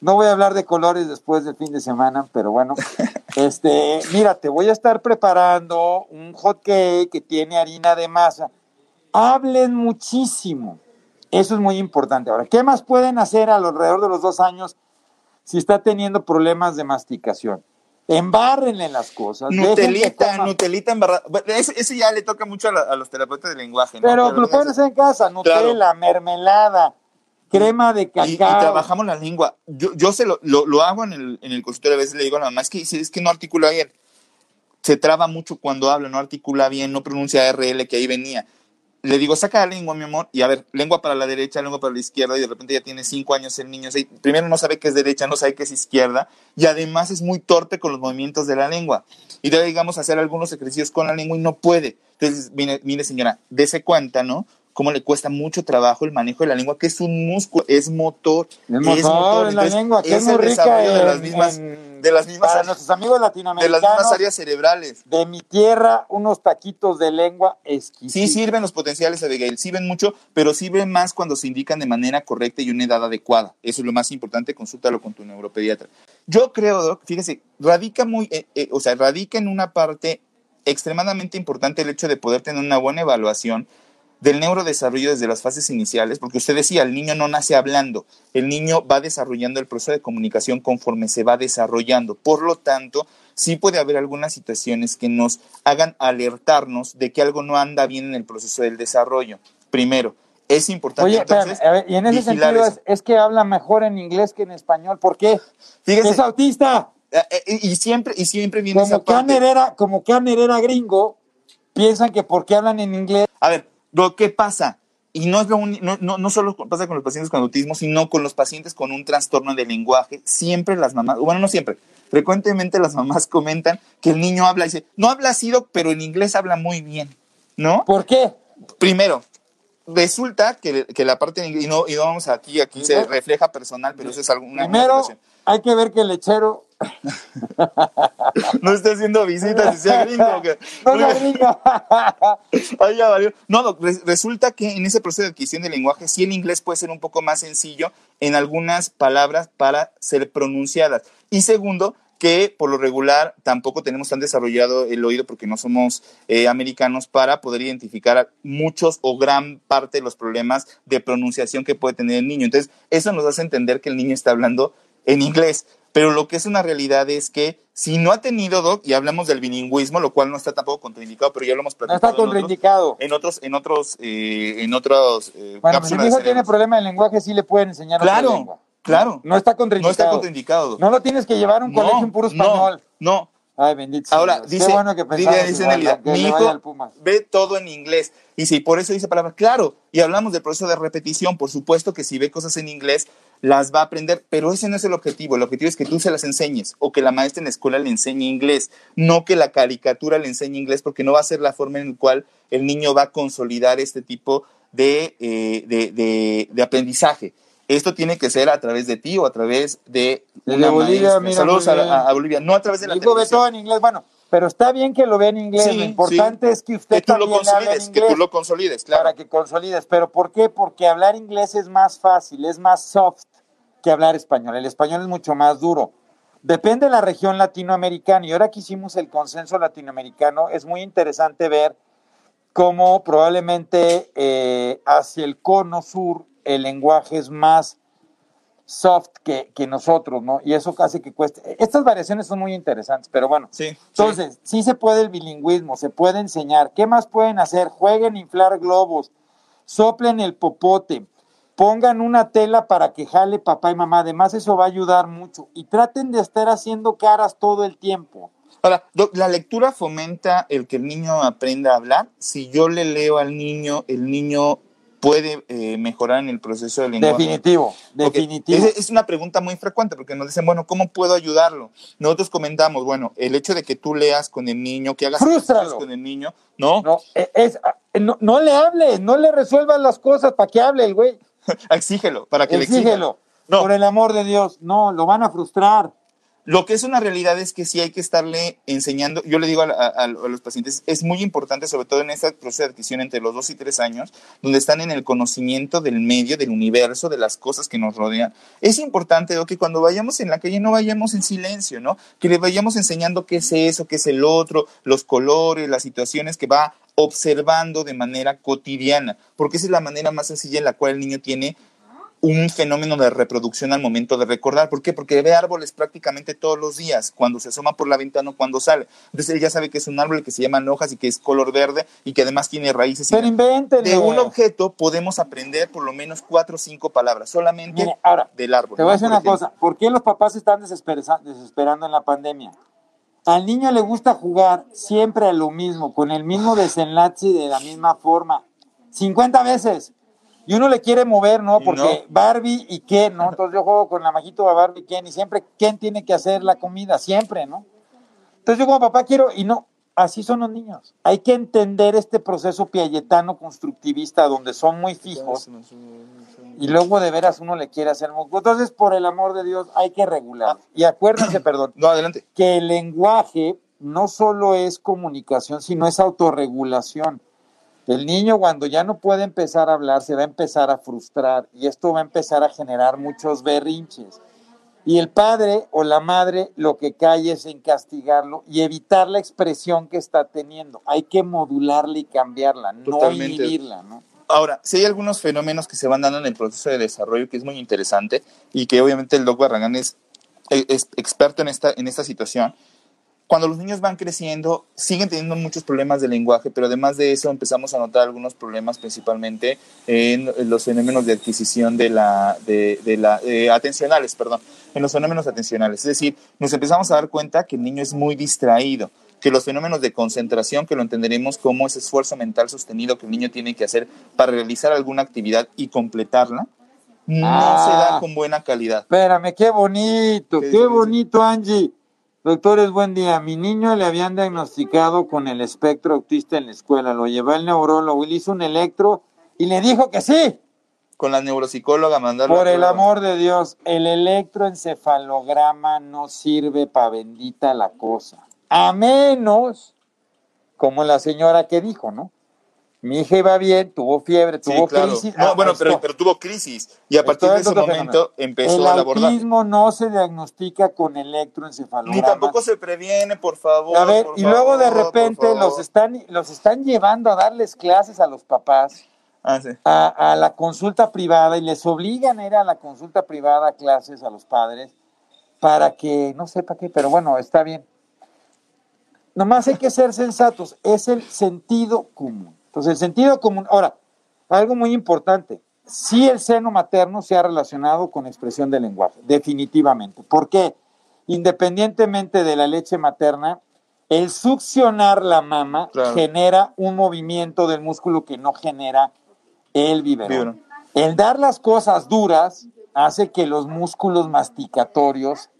C: No voy a hablar de colores después del fin de semana, pero bueno. Este, mira, te voy a estar preparando un hot cake que tiene harina de masa. Hablen muchísimo. Eso es muy importante. Ahora, ¿qué más pueden hacer alrededor de los dos años si está teniendo problemas de masticación? Embárrenle las cosas.
B: Nutelita, Nutelita embarrada. Ese, ya le toca mucho a, los terapeutas de lenguaje.
C: ¿no? Pero, lo pueden hacer en casa. Nutella, mermelada, crema de cacao. Y,
B: trabajamos la lengua. Yo, yo se lo, lo, hago en el, en el consultorio. A veces le digo a la mamá, es que, es que no articula bien. Se traba mucho cuando habla, no articula bien, no pronuncia RL, que ahí venía le digo, saca la lengua, mi amor, y a ver, lengua para la derecha, lengua para la izquierda, y de repente ya tiene cinco años el niño. primero no sabe qué es derecha, no sabe qué es izquierda, y además es muy torpe con los movimientos de la lengua. Y debe, digamos, hacer algunos ejercicios con la lengua y no puede. Entonces, mire, mire señora, dése cuenta, ¿no? Cómo le cuesta mucho trabajo el manejo de la lengua, que es un músculo, es motor.
C: Es motor, es la lengua, que es, muy rica de las mismas,
B: de las mismas
C: para nuestros amigos latinoamericanos.
B: De las mismas áreas cerebrales.
C: De mi tierra, unos taquitos de lengua exquisitos.
B: Sí sirven los potenciales, Abigail, sirven mucho, pero sirven más cuando se indican de manera correcta y una edad adecuada. Eso es lo más importante, consúltalo con tu neuropediatra. Yo creo, Doc, fíjese, radica muy, eh, eh, o sea, radica en una parte extremadamente importante el hecho de poder tener una buena evaluación del neurodesarrollo desde las fases iniciales, porque usted decía, el niño no nace hablando, el niño va desarrollando el proceso de comunicación conforme se va desarrollando. Por lo tanto, sí puede haber algunas situaciones que nos hagan alertarnos de que algo no anda bien en el proceso del desarrollo. Primero, es importante.
C: Oye, entonces, y en ese sentido es, que habla mejor en inglés que en español. ¿Por qué? Fíjese, es autista.
B: Eh, eh, y siempre, y siempre viene
C: como
B: esa parte.
C: Era, como que era gringo, piensan que porque hablan en inglés.
B: A ver, ¿Qué pasa? Y no, es lo no, no, no, solo pasa con los pacientes con autismo, sino con los pacientes con un trastorno de lenguaje. Siempre las mamás, bueno, no siempre, frecuentemente las mamás comentan que el niño habla y dice, no habla así, pero en inglés habla muy bien, ¿no?
C: ¿Por qué?
B: Primero, resulta que, que la parte de inglés, y no, y no vamos aquí, aquí se refleja personal, pero eso es alguna...
C: Primero, hay que ver que el lechero
B: no está haciendo visitas y sea gringo. No, no, resulta que en ese proceso de adquisición de lenguaje, sí el inglés puede ser un poco más sencillo en algunas palabras para ser pronunciadas. Y segundo, que por lo regular tampoco tenemos tan desarrollado el oído porque no somos eh, americanos para poder identificar muchos o gran parte de los problemas de pronunciación que puede tener el niño. Entonces, eso nos hace entender que el niño está hablando en inglés. Pero lo que es una realidad es que si no ha tenido, Doc, y hablamos del bilingüismo, lo cual no está tampoco contraindicado, pero ya lo hemos
C: platicado. No está contraindicado.
B: En otros, en otros, eh, en otros.
C: Eh, bueno, si mi hijo tiene problema de lenguaje, sí le pueden enseñar
B: claro,
C: otra lengua.
B: Claro.
C: No está contraindicado.
B: No está contraindicado.
C: No lo tienes que llevar a un colegio en puro español.
B: No,
C: Ay, bendito.
B: Ahora, dice, bueno que dice, dice mi hijo ve todo en inglés. Y si por eso dice palabras, claro, y hablamos del proceso de repetición, por supuesto que si ve cosas en inglés, las va a aprender, pero ese no es el objetivo. El objetivo es que tú se las enseñes o que la maestra en la escuela le enseñe inglés, no que la caricatura le enseñe inglés, porque no va a ser la forma en la cual el niño va a consolidar este tipo de, eh, de, de, aprendizaje. Esto tiene que ser a través de ti o a través de,
C: una Bolivia.
B: Saludos a, Bolivia, no a través de la
C: ve todo en inglés, bueno, pero está bien que lo vea en inglés. lo importante es que usted
B: que tú lo consolides, que tú lo consolides, claro.
C: Para que consolides. Pero ¿por qué? Porque hablar inglés es más fácil, es más soft que hablar español. El español es mucho más duro. Depende de la región latinoamericana. Y ahora que hicimos el consenso latinoamericano, es muy interesante ver cómo probablemente eh, hacia el cono sur el lenguaje es más soft que, nosotros, ¿no? Y eso casi que cuesta. Estas variaciones son muy interesantes, pero bueno.
B: Sí.
C: Entonces, sí. sí se puede el bilingüismo, se puede enseñar. ¿Qué más pueden hacer? Jueguen a inflar globos, soplen el popote, pongan una tela para que jale papá y mamá. Además, eso va a ayudar mucho. Y traten de estar haciendo caras todo el tiempo.
B: Ahora, la lectura fomenta el que el niño aprenda a hablar. Si yo le leo al niño, el niño puede eh, mejorar en el proceso del lenguaje.
C: Definitivo, definitivo.
B: Es, una pregunta muy frecuente porque nos dicen, bueno, ¿cómo puedo ayudarlo? Nosotros comentamos, bueno, el hecho de que tú leas con el niño, que hagas
C: cosas
B: con el niño, ¿no?
C: No, e, es, no, no le hables, no le resuelvas las cosas para que hable el güey.
B: Exígelo, para que
C: Exígelo. le exígelo. No. Por el amor de Dios, no, lo van a frustrar.
B: Lo que es una realidad es que sí hay que estarle enseñando, yo le digo a, a- a los pacientes, es muy importante, sobre todo en esta proceso de adquisición entre los dos y tres años, donde están en el conocimiento del medio, del universo, de las cosas que nos rodean. Es importante ¿no? que cuando vayamos en la calle no vayamos en silencio, ¿no? Que le vayamos enseñando qué es eso, qué es el otro, los colores, las situaciones que va observando de manera cotidiana, porque esa es la manera más sencilla en la cual el niño tiene un fenómeno de reproducción al momento de recordar. ¿Por qué? Porque ve árboles prácticamente todos los días, cuando se asoma por la ventana o cuando sale. Entonces él ya sabe que es un árbol que se llama hojas y que es color verde y que además tiene raíces.
C: Pero invéntenlo.
B: De un objeto podemos aprender por lo menos cuatro o cinco palabras, solamente
C: Mire, ahora,
B: del árbol.
C: Te voy a decir una
B: ejemplo.
C: cosa. ¿Por qué los papás están desesperando en la pandemia? Al niño le gusta jugar siempre a lo mismo, con el mismo desenlace y de la misma forma. 50 veces. Y uno le quiere mover, ¿no? Porque Barbie y Ken, ¿no? Entonces yo juego con la majito a Barbie y Ken y siempre Ken tiene que hacer la comida, siempre, ¿no? Entonces yo como papá quiero, y no, así son los niños. Hay que entender este proceso piagetano constructivista donde son muy fijos y luego de veras uno le quiere hacer moco. Entonces, por el amor de Dios, hay que regular. Y acuérdense, perdón,
B: No, adelante.
C: que el lenguaje no solo es comunicación, sino es autorregulación. El niño cuando ya no puede empezar a hablar se va a empezar a frustrar y esto va a empezar a generar muchos berrinches. Y el padre o la madre lo que cae es en castigarlo y evitar la expresión que está teniendo. Hay que modularla y cambiarla, no inhibirla, ¿no?
B: Ahora, sí hay algunos fenómenos que se van dando en el proceso de desarrollo que es muy interesante y que obviamente el Doc Barragán es, es experto en esta, en esta situación. Cuando los niños van creciendo, siguen teniendo muchos problemas de lenguaje, pero además de eso empezamos a notar algunos problemas principalmente en los fenómenos de adquisición de la, de, de la eh, atencionales, perdón, en los fenómenos atencionales. Es decir, nos empezamos a dar cuenta que el niño es muy distraído, que los fenómenos de concentración, que lo entenderemos como ese esfuerzo mental sostenido que el niño tiene que hacer para realizar alguna actividad y completarla, no
C: Ah.
B: se da con buena calidad.
C: Espérame, qué bonito,
B: ¿Qué
C: bonito, Angie. Doctores, buen día. Mi niño le habían diagnosticado con el espectro autista en la escuela. Lo llevó al neurólogo y le hizo un electro y le dijo que sí.
B: Con la neuropsicóloga mandarlo
C: Por el
B: prueba.
C: amor de Dios, el electroencefalograma no sirve para bendita la cosa. A menos, como la señora que dijo, ¿no? Mi hija iba bien, tuvo fiebre,
B: Sí,
C: tuvo
B: claro.
C: crisis.
B: No,
C: Ah,
B: bueno, pero, tuvo crisis y a partir de ese momento
C: fenómeno.
B: empezó
C: el
B: a abordar.
C: autismo no se diagnostica con electroencefalograma.
B: Ni tampoco se previene, por favor.
C: A ver, y luego de repente los están, los están llevando a darles clases a los papás,
B: Ah, sí.
C: a, a la consulta privada, y les obligan a ir a la consulta privada a clases a los padres para que, no sé para qué, pero bueno, está bien. Nomás hay que ser sensatos, es el sentido común. Entonces, el sentido común, ahora, algo muy importante, sí el seno materno se ha relacionado con expresión del lenguaje, definitivamente. ¿Por qué? Independientemente de la leche materna, el succionar la mama
B: Claro.
C: genera un movimiento del músculo que no genera el biberón.
B: Biberón.
C: El dar las cosas duras hace que los músculos masticatorios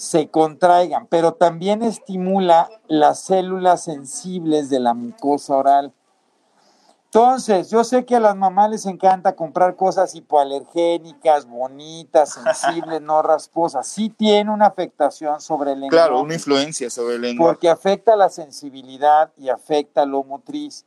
C: se contraigan, pero también estimula las células sensibles de la mucosa oral. Entonces, yo sé que a las mamás les encanta comprar cosas hipoalergénicas, bonitas, sensibles, no rasposas. Sí tiene una afectación sobre el lenguaje
B: Claro, una influencia sobre el lenguaje.
C: porque afecta la sensibilidad y afecta lo motriz.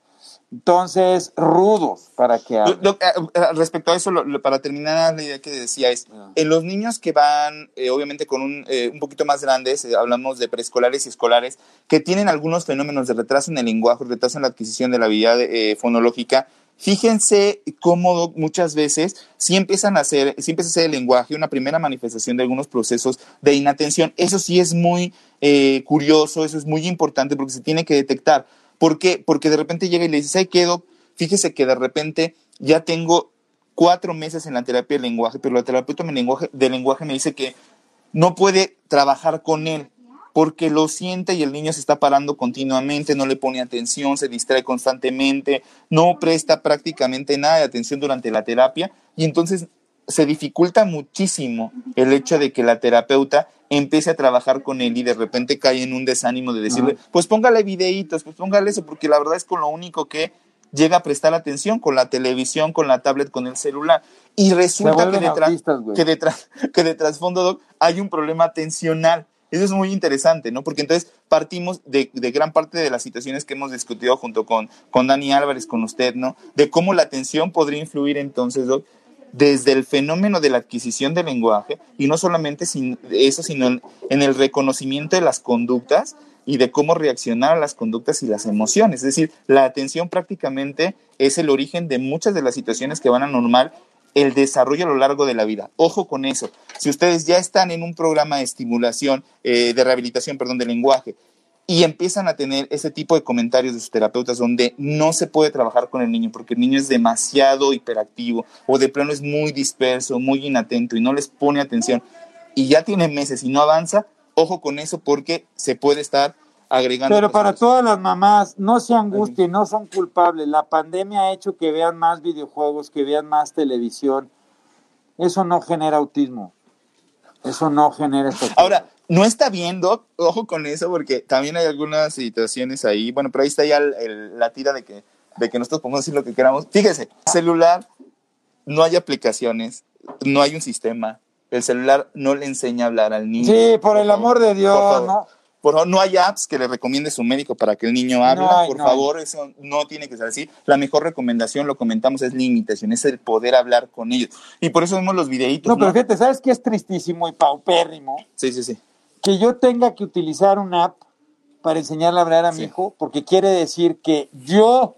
C: Entonces, rudos para que
B: Lo- lo- eh, eh, respecto a eso, lo- para terminar, la idea que decía es,
C: Ah.
B: en los niños que van, eh, obviamente, con un, eh, un poquito más grandes, eh, hablamos de preescolares y escolares, que tienen algunos fenómenos de retraso en el lenguaje, retraso en la adquisición de la habilidad eh, fonológica, fíjense cómo muchas veces sí empiezan a hacer, sí empieza a ser el lenguaje una primera manifestación de algunos procesos de inatención. Eso sí es muy eh, curioso, eso es muy importante porque se tiene que detectar. ¿Por qué? Porque de repente llega y le dices, ay, quedo, fíjese que de repente ya tengo cuatro meses en la terapia de lenguaje, pero la terapeuta de lenguaje, lenguaje me dice que no puede trabajar con él porque lo siente y el niño se está parando continuamente, no le pone atención, se distrae constantemente, no presta prácticamente nada de atención durante la terapia y entonces se dificulta muchísimo el hecho de que la terapeuta empiece a trabajar con él y de repente cae en un desánimo de decirle, pues póngale videitos, pues póngale eso, porque la verdad es con lo único que llega a prestar atención, con la televisión, con la tablet, con el celular. Y resulta que detrás, que detrás, que de trasfondo, Doc, hay un problema atencional. Eso es muy interesante, ¿no? Porque entonces partimos de, de, gran parte de las situaciones que hemos discutido junto con, con Dani Álvarez, con usted, ¿no? De cómo la atención podría influir entonces, Doc, desde el fenómeno de la adquisición del lenguaje, y no solamente eso, sino en, en el reconocimiento de las conductas y de cómo reaccionar a las conductas y las emociones. Es decir, la atención prácticamente es el origen de muchas de las situaciones que van a normal el desarrollo a lo largo de la vida. Ojo con eso. Si ustedes ya están en un programa de estimulación, eh, de rehabilitación, perdón, de lenguaje, y empiezan a tener ese tipo de comentarios de sus terapeutas donde no se puede trabajar con el niño porque el niño es demasiado hiperactivo o de plano es muy disperso, muy inatento y no les pone atención y ya tiene meses y no avanza, ojo con eso porque se puede estar agregando.
C: Pero para todas las mamás, no se angustien, no son culpables. La pandemia ha hecho que vean más videojuegos, que vean más televisión. Eso no genera autismo. Eso no genera
B: Ahora, no está bien, Doc, ojo con eso, porque también hay algunas situaciones ahí. Bueno, pero ahí está ya la tira de que, de que nosotros podemos decir lo que queramos. Fíjese, celular, no hay aplicaciones, no hay un sistema, el celular no le enseña a hablar al niño.
C: Sí, por, el amor de Dios, ¿no?
B: Por favor, no hay apps que le recomiende su médico para que el niño hable. por favor, eso no tiene que ser así. La mejor recomendación, lo comentamos, es limitación, es el poder hablar con ellos. Y por eso vemos los videitos.
C: No, pero fíjate, ¿sabes qué es tristísimo y paupérrimo?
B: Sí, sí, sí.
C: Que yo tenga que utilizar una app para enseñarle a hablar a mi hijo, porque quiere decir que yo,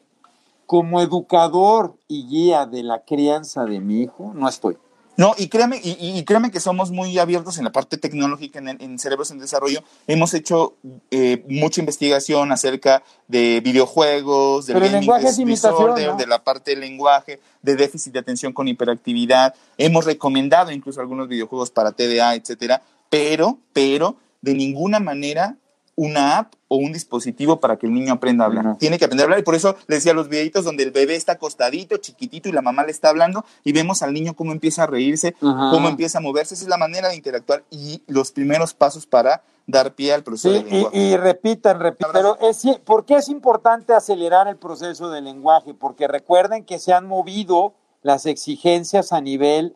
C: como educador y guía de la crianza de mi hijo, no estoy.
B: No, y créame, y, créame que somos muy abiertos en la parte tecnológica, en, Cerebros en Desarrollo. Hemos hecho eh, mucha investigación acerca de videojuegos, del
C: lenguaje disorder,
B: de la parte del lenguaje, de déficit de atención con hiperactividad. Hemos recomendado incluso algunos videojuegos para TDA, etcétera, pero, pero de ninguna manera una app o un dispositivo para que el niño aprenda a hablar. Tiene que aprender a hablar y por eso les decía los videitos donde el bebé está acostadito, chiquitito y la mamá le está hablando y vemos al niño cómo empieza a reírse, cómo empieza a moverse. Esa es la manera de interactuar y los primeros pasos para dar pie al proceso
C: de lenguaje. Y, y repitan, repitan. Pero es, ¿por qué es importante acelerar el proceso de lenguaje? Porque recuerden que se han movido las exigencias a nivel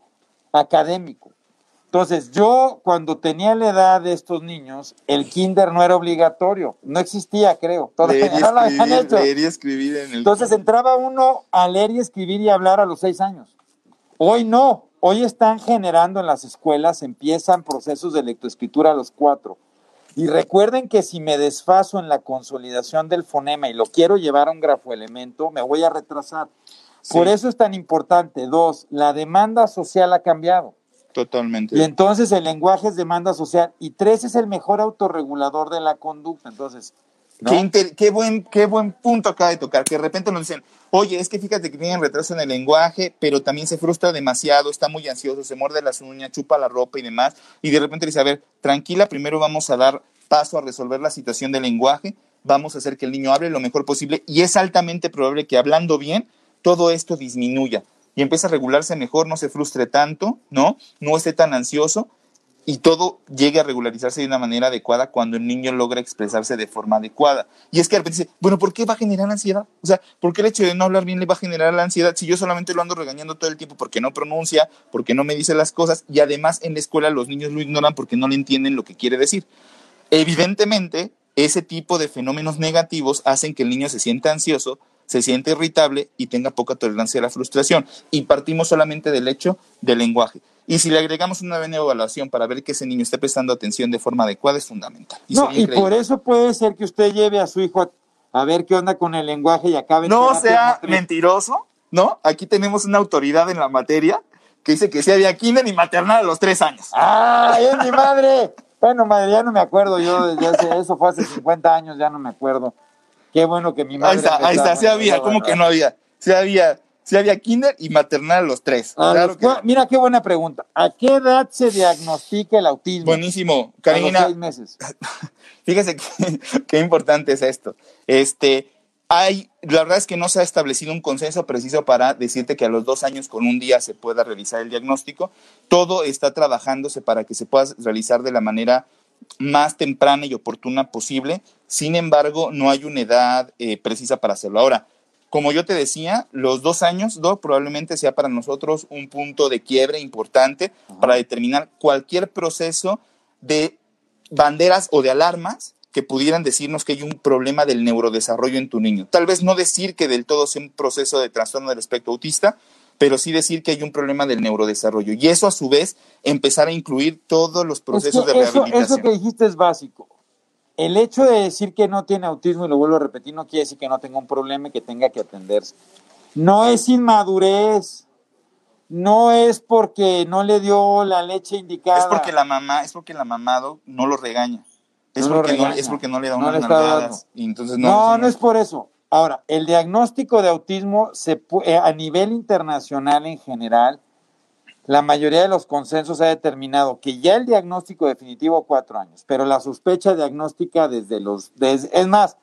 C: académico. Entonces, yo cuando tenía la edad de estos niños, el kinder no era obligatorio, no existía, creo.
B: Leer y, escribir, leer y escribir en el
C: Entonces entraba uno a leer y escribir y hablar a los seis años. Hoy no, hoy están generando en las escuelas, empiezan procesos de lectoescritura a los cuatro. Y recuerden que si me desfaso en la consolidación del fonema y lo quiero llevar a un grafoelemento, me voy a retrasar. Por eso es tan importante. Dos, la demanda social ha cambiado.
B: Totalmente.
C: Y entonces el lenguaje es demanda social. Y tres es el mejor autorregulador de la conducta. Entonces.
B: Qué, buen, qué buen punto acaba de tocar, que de repente nos dicen, oye, es que fíjate que tienen retraso en el lenguaje, pero también se frustra demasiado, está muy ansioso, se muerde las uñas, chupa la ropa y demás, y de repente dice, a ver, tranquila, primero vamos a dar paso a resolver la situación del lenguaje, vamos a hacer que el niño hable lo mejor posible, y es altamente probable que hablando bien, todo esto disminuya y empieza a regularse mejor, no se frustre tanto, ¿no? No esté tan ansioso y todo llegue a regularizarse de una manera adecuada cuando el niño logra expresarse de forma adecuada. Y es que de repente dice, bueno, ¿por qué va a generar ansiedad? O sea, ¿por qué el hecho de no hablar bien le va a generar la ansiedad si yo solamente lo ando regañando todo el tiempo porque no pronuncia, porque no me dice las cosas y además en la escuela los niños lo ignoran porque no le entienden lo que quiere decir? Evidentemente, ese tipo de fenómenos negativos hacen que el niño se sienta ansioso, se siente irritable y tenga poca tolerancia a la frustración. Y partimos solamente del hecho del lenguaje. Y si le agregamos una buena evaluación para ver que ese niño esté prestando atención de forma adecuada, es fundamental.
C: Y no, y por eso puede ser que usted lleve a su hijo a, ver qué onda con el lenguaje y acabe...
B: No sea mentiroso, ¿no? Aquí tenemos una autoridad en la materia que dice que sí había kinder y maternal a los tres años.
C: ¡Ay, es mi madre! Bueno, madre, ya no me acuerdo yo, desde eso fue hace 50 años, ya no me acuerdo. Qué bueno que mi madre.
B: Ahí está, ahí está, sí había, ¿cómo que no había? Sí había, sí había kinder y maternal los tres.
C: claro Mira qué buena pregunta. ¿A qué edad se diagnostica el autismo?
B: Buenísimo, Karina.
C: A los seis meses.
B: Fíjese qué importante es esto. Este, hay, la verdad es que no se ha establecido un consenso preciso para decirte que a los dos años con un día se pueda realizar el diagnóstico. Todo está trabajándose para que se pueda realizar de la manera más temprana y oportuna posible. Sin embargo, no hay una edad eh, precisa para hacerlo. Ahora, como yo te decía, los dos años, dos, probablemente sea para nosotros un punto de quiebre importante para determinar cualquier proceso de banderas o de alarmas que pudieran decirnos que hay un problema del neurodesarrollo en tu niño. Tal vez no decir que del todo sea un proceso de trastorno del espectro autista, pero sí decir que hay un problema del neurodesarrollo. Y eso a su vez empezar a incluir todos los procesos de rehabilitación.
C: Eso que dijiste es básico. El hecho de decir que no tiene autismo, y lo vuelvo a repetir, no quiere decir que no tenga un problema y que tenga que atenderse. No es inmadurez, no es porque no le dio la leche indicada.
B: Es porque la mamá, es porque la mamado no lo regaña. Es, porque, No, es porque no le da unas nalgadas. entonces no,
C: no, no es por eso. Ahora, el diagnóstico de autismo se, eh, a nivel internacional en general la mayoría de los consensos ha determinado que ya el diagnóstico definitivo cuatro años, pero la sospecha diagnóstica desde los, es más,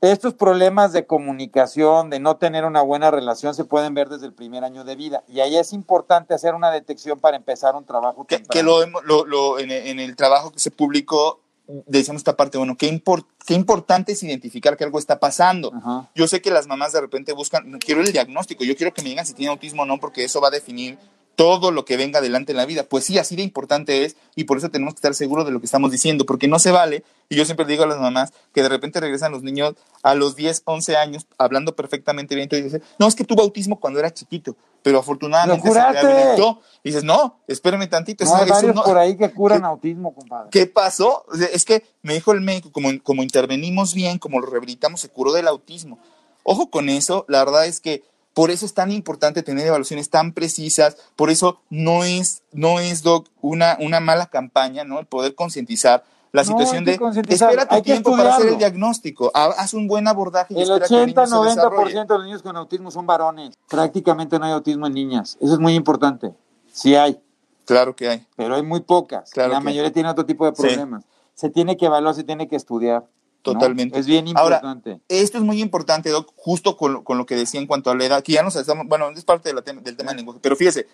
C: estos problemas de comunicación, de no tener una buena relación, se pueden ver desde el primer año de vida. Y ahí es importante hacer una detección para empezar un trabajo.
B: Que, que lo, lo, en, en, el trabajo que se publicó, decíamos esta parte, bueno, qué, qué importante es identificar que algo está pasando. Yo sé que las mamás de repente buscan, quiero el diagnóstico, yo quiero que me digan si tiene autismo o no, porque eso va a definir todo lo que venga adelante en la vida. Pues sí, así de importante es y por eso tenemos que estar seguros de lo que estamos diciendo, porque no se vale, y yo siempre digo a las mamás que de repente regresan los niños a los 10, 11 años hablando perfectamente bien, y dicen, no, es que tuvo autismo cuando era chiquito, pero afortunadamente se rehabilitó. Y dices, no, espérame tantito.
C: No, hay varios por ahí que curan autismo, compadre.
B: ¿Qué pasó? Es que me dijo el médico, como, como intervenimos bien, como lo rehabilitamos, se curó del autismo. Ojo con eso, la verdad es que por eso es tan importante tener evaluaciones tan precisas, por eso no es, no es Doc, una, una mala campaña, ¿no? El poder concientizar la situación de espera tu tiempo para hacer el diagnóstico, haz un buen abordaje.
C: Y el 80-90% de los niños con autismo son varones. Prácticamente no hay autismo en niñas. Eso es muy importante. Sí hay.
B: Claro que hay.
C: Pero hay muy pocas. la mayoría tiene otro tipo de problemas. Se tiene que evaluar, se tiene que estudiar.
B: Totalmente.
C: Es bien importante.
B: esto es muy importante, Doc, justo con, lo que decía en cuanto a la edad, que ya nos estamos, bueno, es parte del tema del lenguaje, pero fíjese,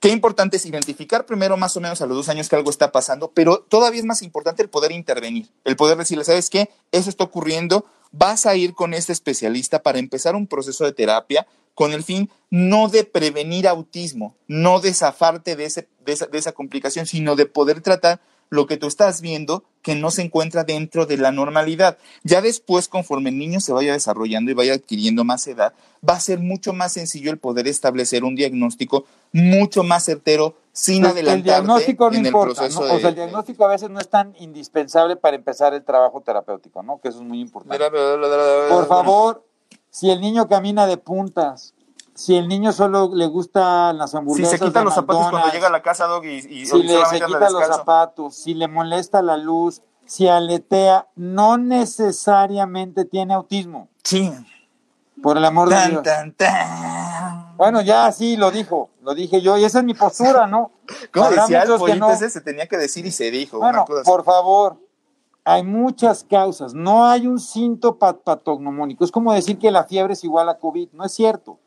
B: qué importante es identificar primero más o menos a los dos años que algo está pasando, pero todavía es más importante el poder intervenir, el poder decirle, ¿sabes qué? Eso está ocurriendo, vas a ir con este especialista para empezar un proceso de terapia con el fin no de prevenir autismo, no de zafarte de, ese, de, esa, de esa complicación, sino de poder tratar lo que tú estás viendo que no se encuentra dentro de la normalidad. Ya después, conforme el niño se vaya desarrollando y vaya adquiriendo más edad, va a ser mucho más sencillo el poder establecer un diagnóstico mucho más certero sin pues adelantarte
C: el diagnóstico no importa, ¿no? o sea, el diagnóstico a veces no es tan indispensable para empezar el trabajo terapéutico, ¿no? Que eso es muy importante. Por favor, si el niño camina de puntas, si el niño solo le gustan las hamburguesas.
B: Si se quita los zapatos cuando llega a la casa, Dog, y,
C: si le, se quita los zapatos, si le molesta la luz, si aletea, no necesariamente tiene autismo.
B: Sí.
C: Por el amor de Dios. Bueno, ya sí lo dijo, lo dije yo, y esa es mi postura, ¿no?
B: ¿Cómo decía el que no... se tenía que decir y se dijo.
C: Bueno, por favor, hay muchas causas, no hay un síntoma patognomónico. Es como decir que la fiebre es igual a COVID, no es cierto.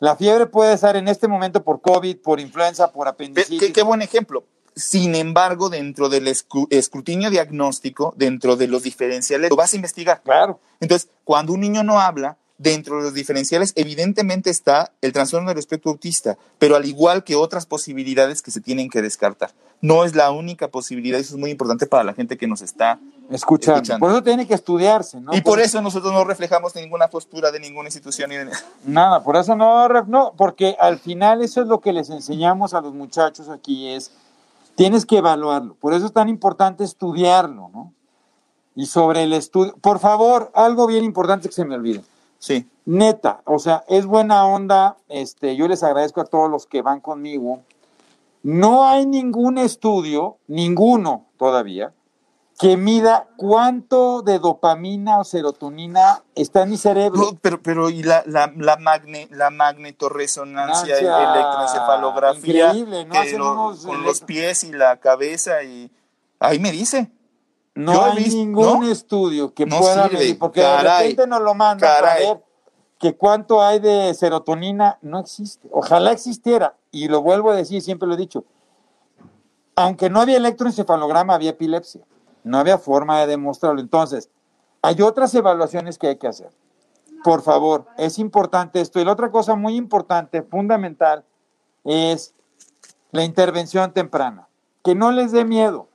C: La fiebre puede estar en este momento por COVID, por influenza, por apendicitis.
B: Qué, buen ejemplo. Sin embargo, dentro del escrutinio diagnóstico, dentro de los diferenciales, lo vas a investigar.
C: Claro.
B: Entonces, cuando un niño no habla, dentro de los diferenciales, evidentemente está el trastorno del espectro autista, pero al igual que otras posibilidades que se tienen que descartar. No es la única posibilidad, eso es muy importante para la gente que nos está
C: escuchando. Por eso tiene que estudiarse, ¿no?
B: Y por, eso nosotros no reflejamos ninguna postura de ninguna institución. Ni de...
C: Nada, por eso no, no, porque al final eso es lo que les enseñamos a los muchachos aquí, es, tienes que evaluarlo. Por eso es tan importante estudiarlo, ¿no? Y sobre el estudio, por favor, algo bien importante que se me olvide.
B: Sí.
C: Neta, o sea, es buena onda, este, yo les agradezco a todos los que van conmigo. No hay ningún estudio, ninguno todavía, que mida cuánto de dopamina o serotonina está en mi cerebro.
B: pero, pero y la, la, la, magne, la magnetorresonancia, electroencefalografía, increíble, ¿no? con los pies y la cabeza y ahí me dice.
C: No hay ningún estudio que pueda medir, porque de repente nos lo manda para ver que cuánto hay de serotonina, no existe. Ojalá existiera, y lo vuelvo a decir, siempre lo he dicho, aunque no había electroencefalograma, había epilepsia. No había forma de demostrarlo. Entonces, hay otras evaluaciones que hay que hacer. Por favor, es importante esto. Y la otra cosa muy importante, fundamental, es la intervención temprana. Que no les dé miedo.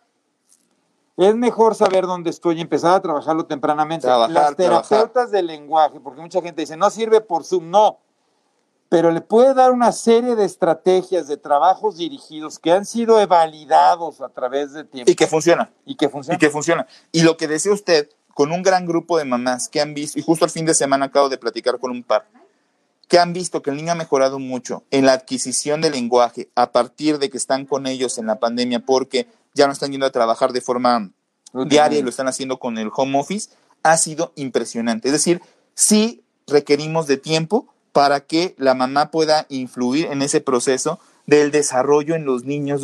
C: es mejor saber dónde estoy y empezar a trabajarlo tempranamente.
B: Trabajar,
C: Las terapeutas
B: trabajar.
C: del lenguaje, porque mucha gente dice, no sirve por Zoom, no, pero le puede dar una serie de estrategias, de trabajos dirigidos que han sido validados a través de tiempo
B: Y que funciona.
C: y que
B: Y
C: funcionan.
B: que funciona. Y lo que decía usted, con un gran grupo de mamás que han visto, y justo el fin de semana acabo de platicar con un par, que han visto que el niño ha mejorado mucho en la adquisición de lenguaje a partir de que están con ellos en la pandemia porque ya no están yendo a trabajar de forma diaria y lo están haciendo con el home office, ha sido impresionante. Es decir, sí requerimos de tiempo para que la mamá pueda influir en ese proceso del desarrollo en los niños,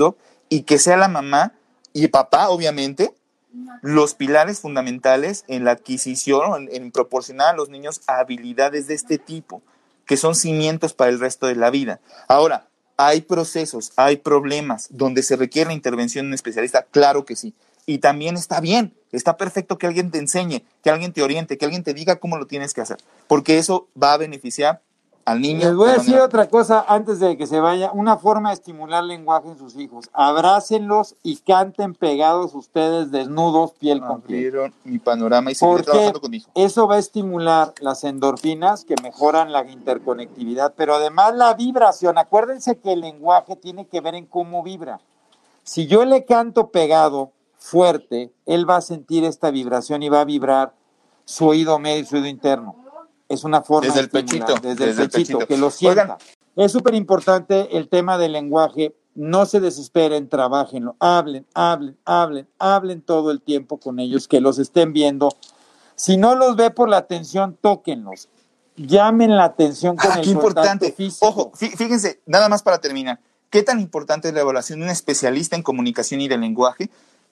B: y que sea la mamá y papá, obviamente, los pilares fundamentales en la adquisición, en, en proporcionar a los niños habilidades de este tipo, que son cimientos para el resto de la vida. Ahora, ¿hay procesos, hay problemas donde se requiere la intervención de un especialista? Claro que sí. Y también está bien, está perfecto que alguien te enseñe, que alguien te oriente, que alguien te diga cómo lo tienes que hacer, porque eso va a beneficiar al niño.
C: Les voy a
B: de
C: decir otra cosa antes de que se vaya. Una forma de estimular lenguaje en sus hijos. Abrácenlos y canten pegados ustedes desnudos, piel con piel.
B: Mi panorama y seguiré trabajando con mi hijo.
C: eso va a estimular las endorfinas que mejoran la interconectividad, pero además la vibración. Acuérdense que el lenguaje tiene que ver en cómo vibra. Si yo le canto pegado fuerte, él va a sentir esta vibración y va a vibrar su oído medio y su oído interno. Es una forma
B: Desde
C: de
B: el pechito,
C: desde,
B: desde
C: el
B: el
C: pechito, que lo sienta.
B: Oigan.
C: Es súper importante el tema del lenguaje. No se desesperen, trabajenlo, hablen, hablen, hablen, hablen todo el tiempo con ellos, que los estén viendo. Si no los ve por la atención, tóquenlos. Llamen la atención con
B: Ah,
C: el
B: qué importante.
C: físico.
B: Ojo, fí- fíjense, nada más para terminar. ¿Qué tan importante es la evaluación de un especialista en comunicación y de lenguaje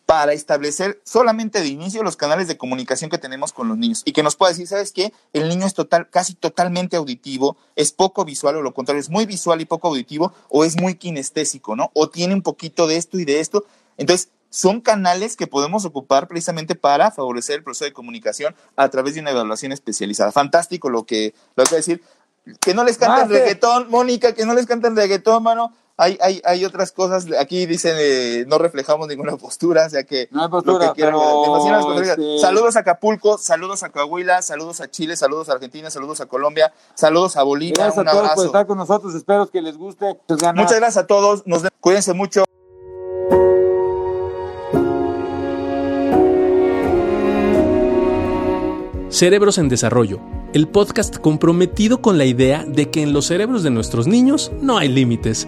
B: para establecer solamente de inicio los canales de comunicación que tenemos con los niños? Y que nos pueda decir, ¿sabes qué? El niño es total, casi totalmente auditivo, es poco visual o lo contrario, es muy visual y poco auditivo o es muy kinestésico, ¿no? O tiene un poquito de esto y de esto. Entonces, son canales que podemos ocupar precisamente para favorecer el proceso de comunicación a través de una evaluación especializada. Fantástico lo que, lo que voy a decir. Que no les canten reggaetón, Mónica, que no les canten reggaetón, mano. Hay, hay, hay otras cosas. Aquí dicen, eh, no reflejamos ninguna postura, o sea que
C: No hay postura,
B: lo que quieran.
C: pero,
B: me fascinan las cotorritas.
C: este-
B: Saludos a Acapulco, saludos a Coahuila, saludos a Chile, saludos a Argentina, saludos a Colombia, saludos a Bolivia,
C: Gracias
B: un
C: a todos por
B: abrazo.
C: estar con nosotros. Espero que les guste.
B: Muchas gracias a todos, nos vemos. cuídense mucho.
A: Cerebros en Desarrollo, el podcast comprometido con la idea de que en los cerebros de nuestros niños no hay límites.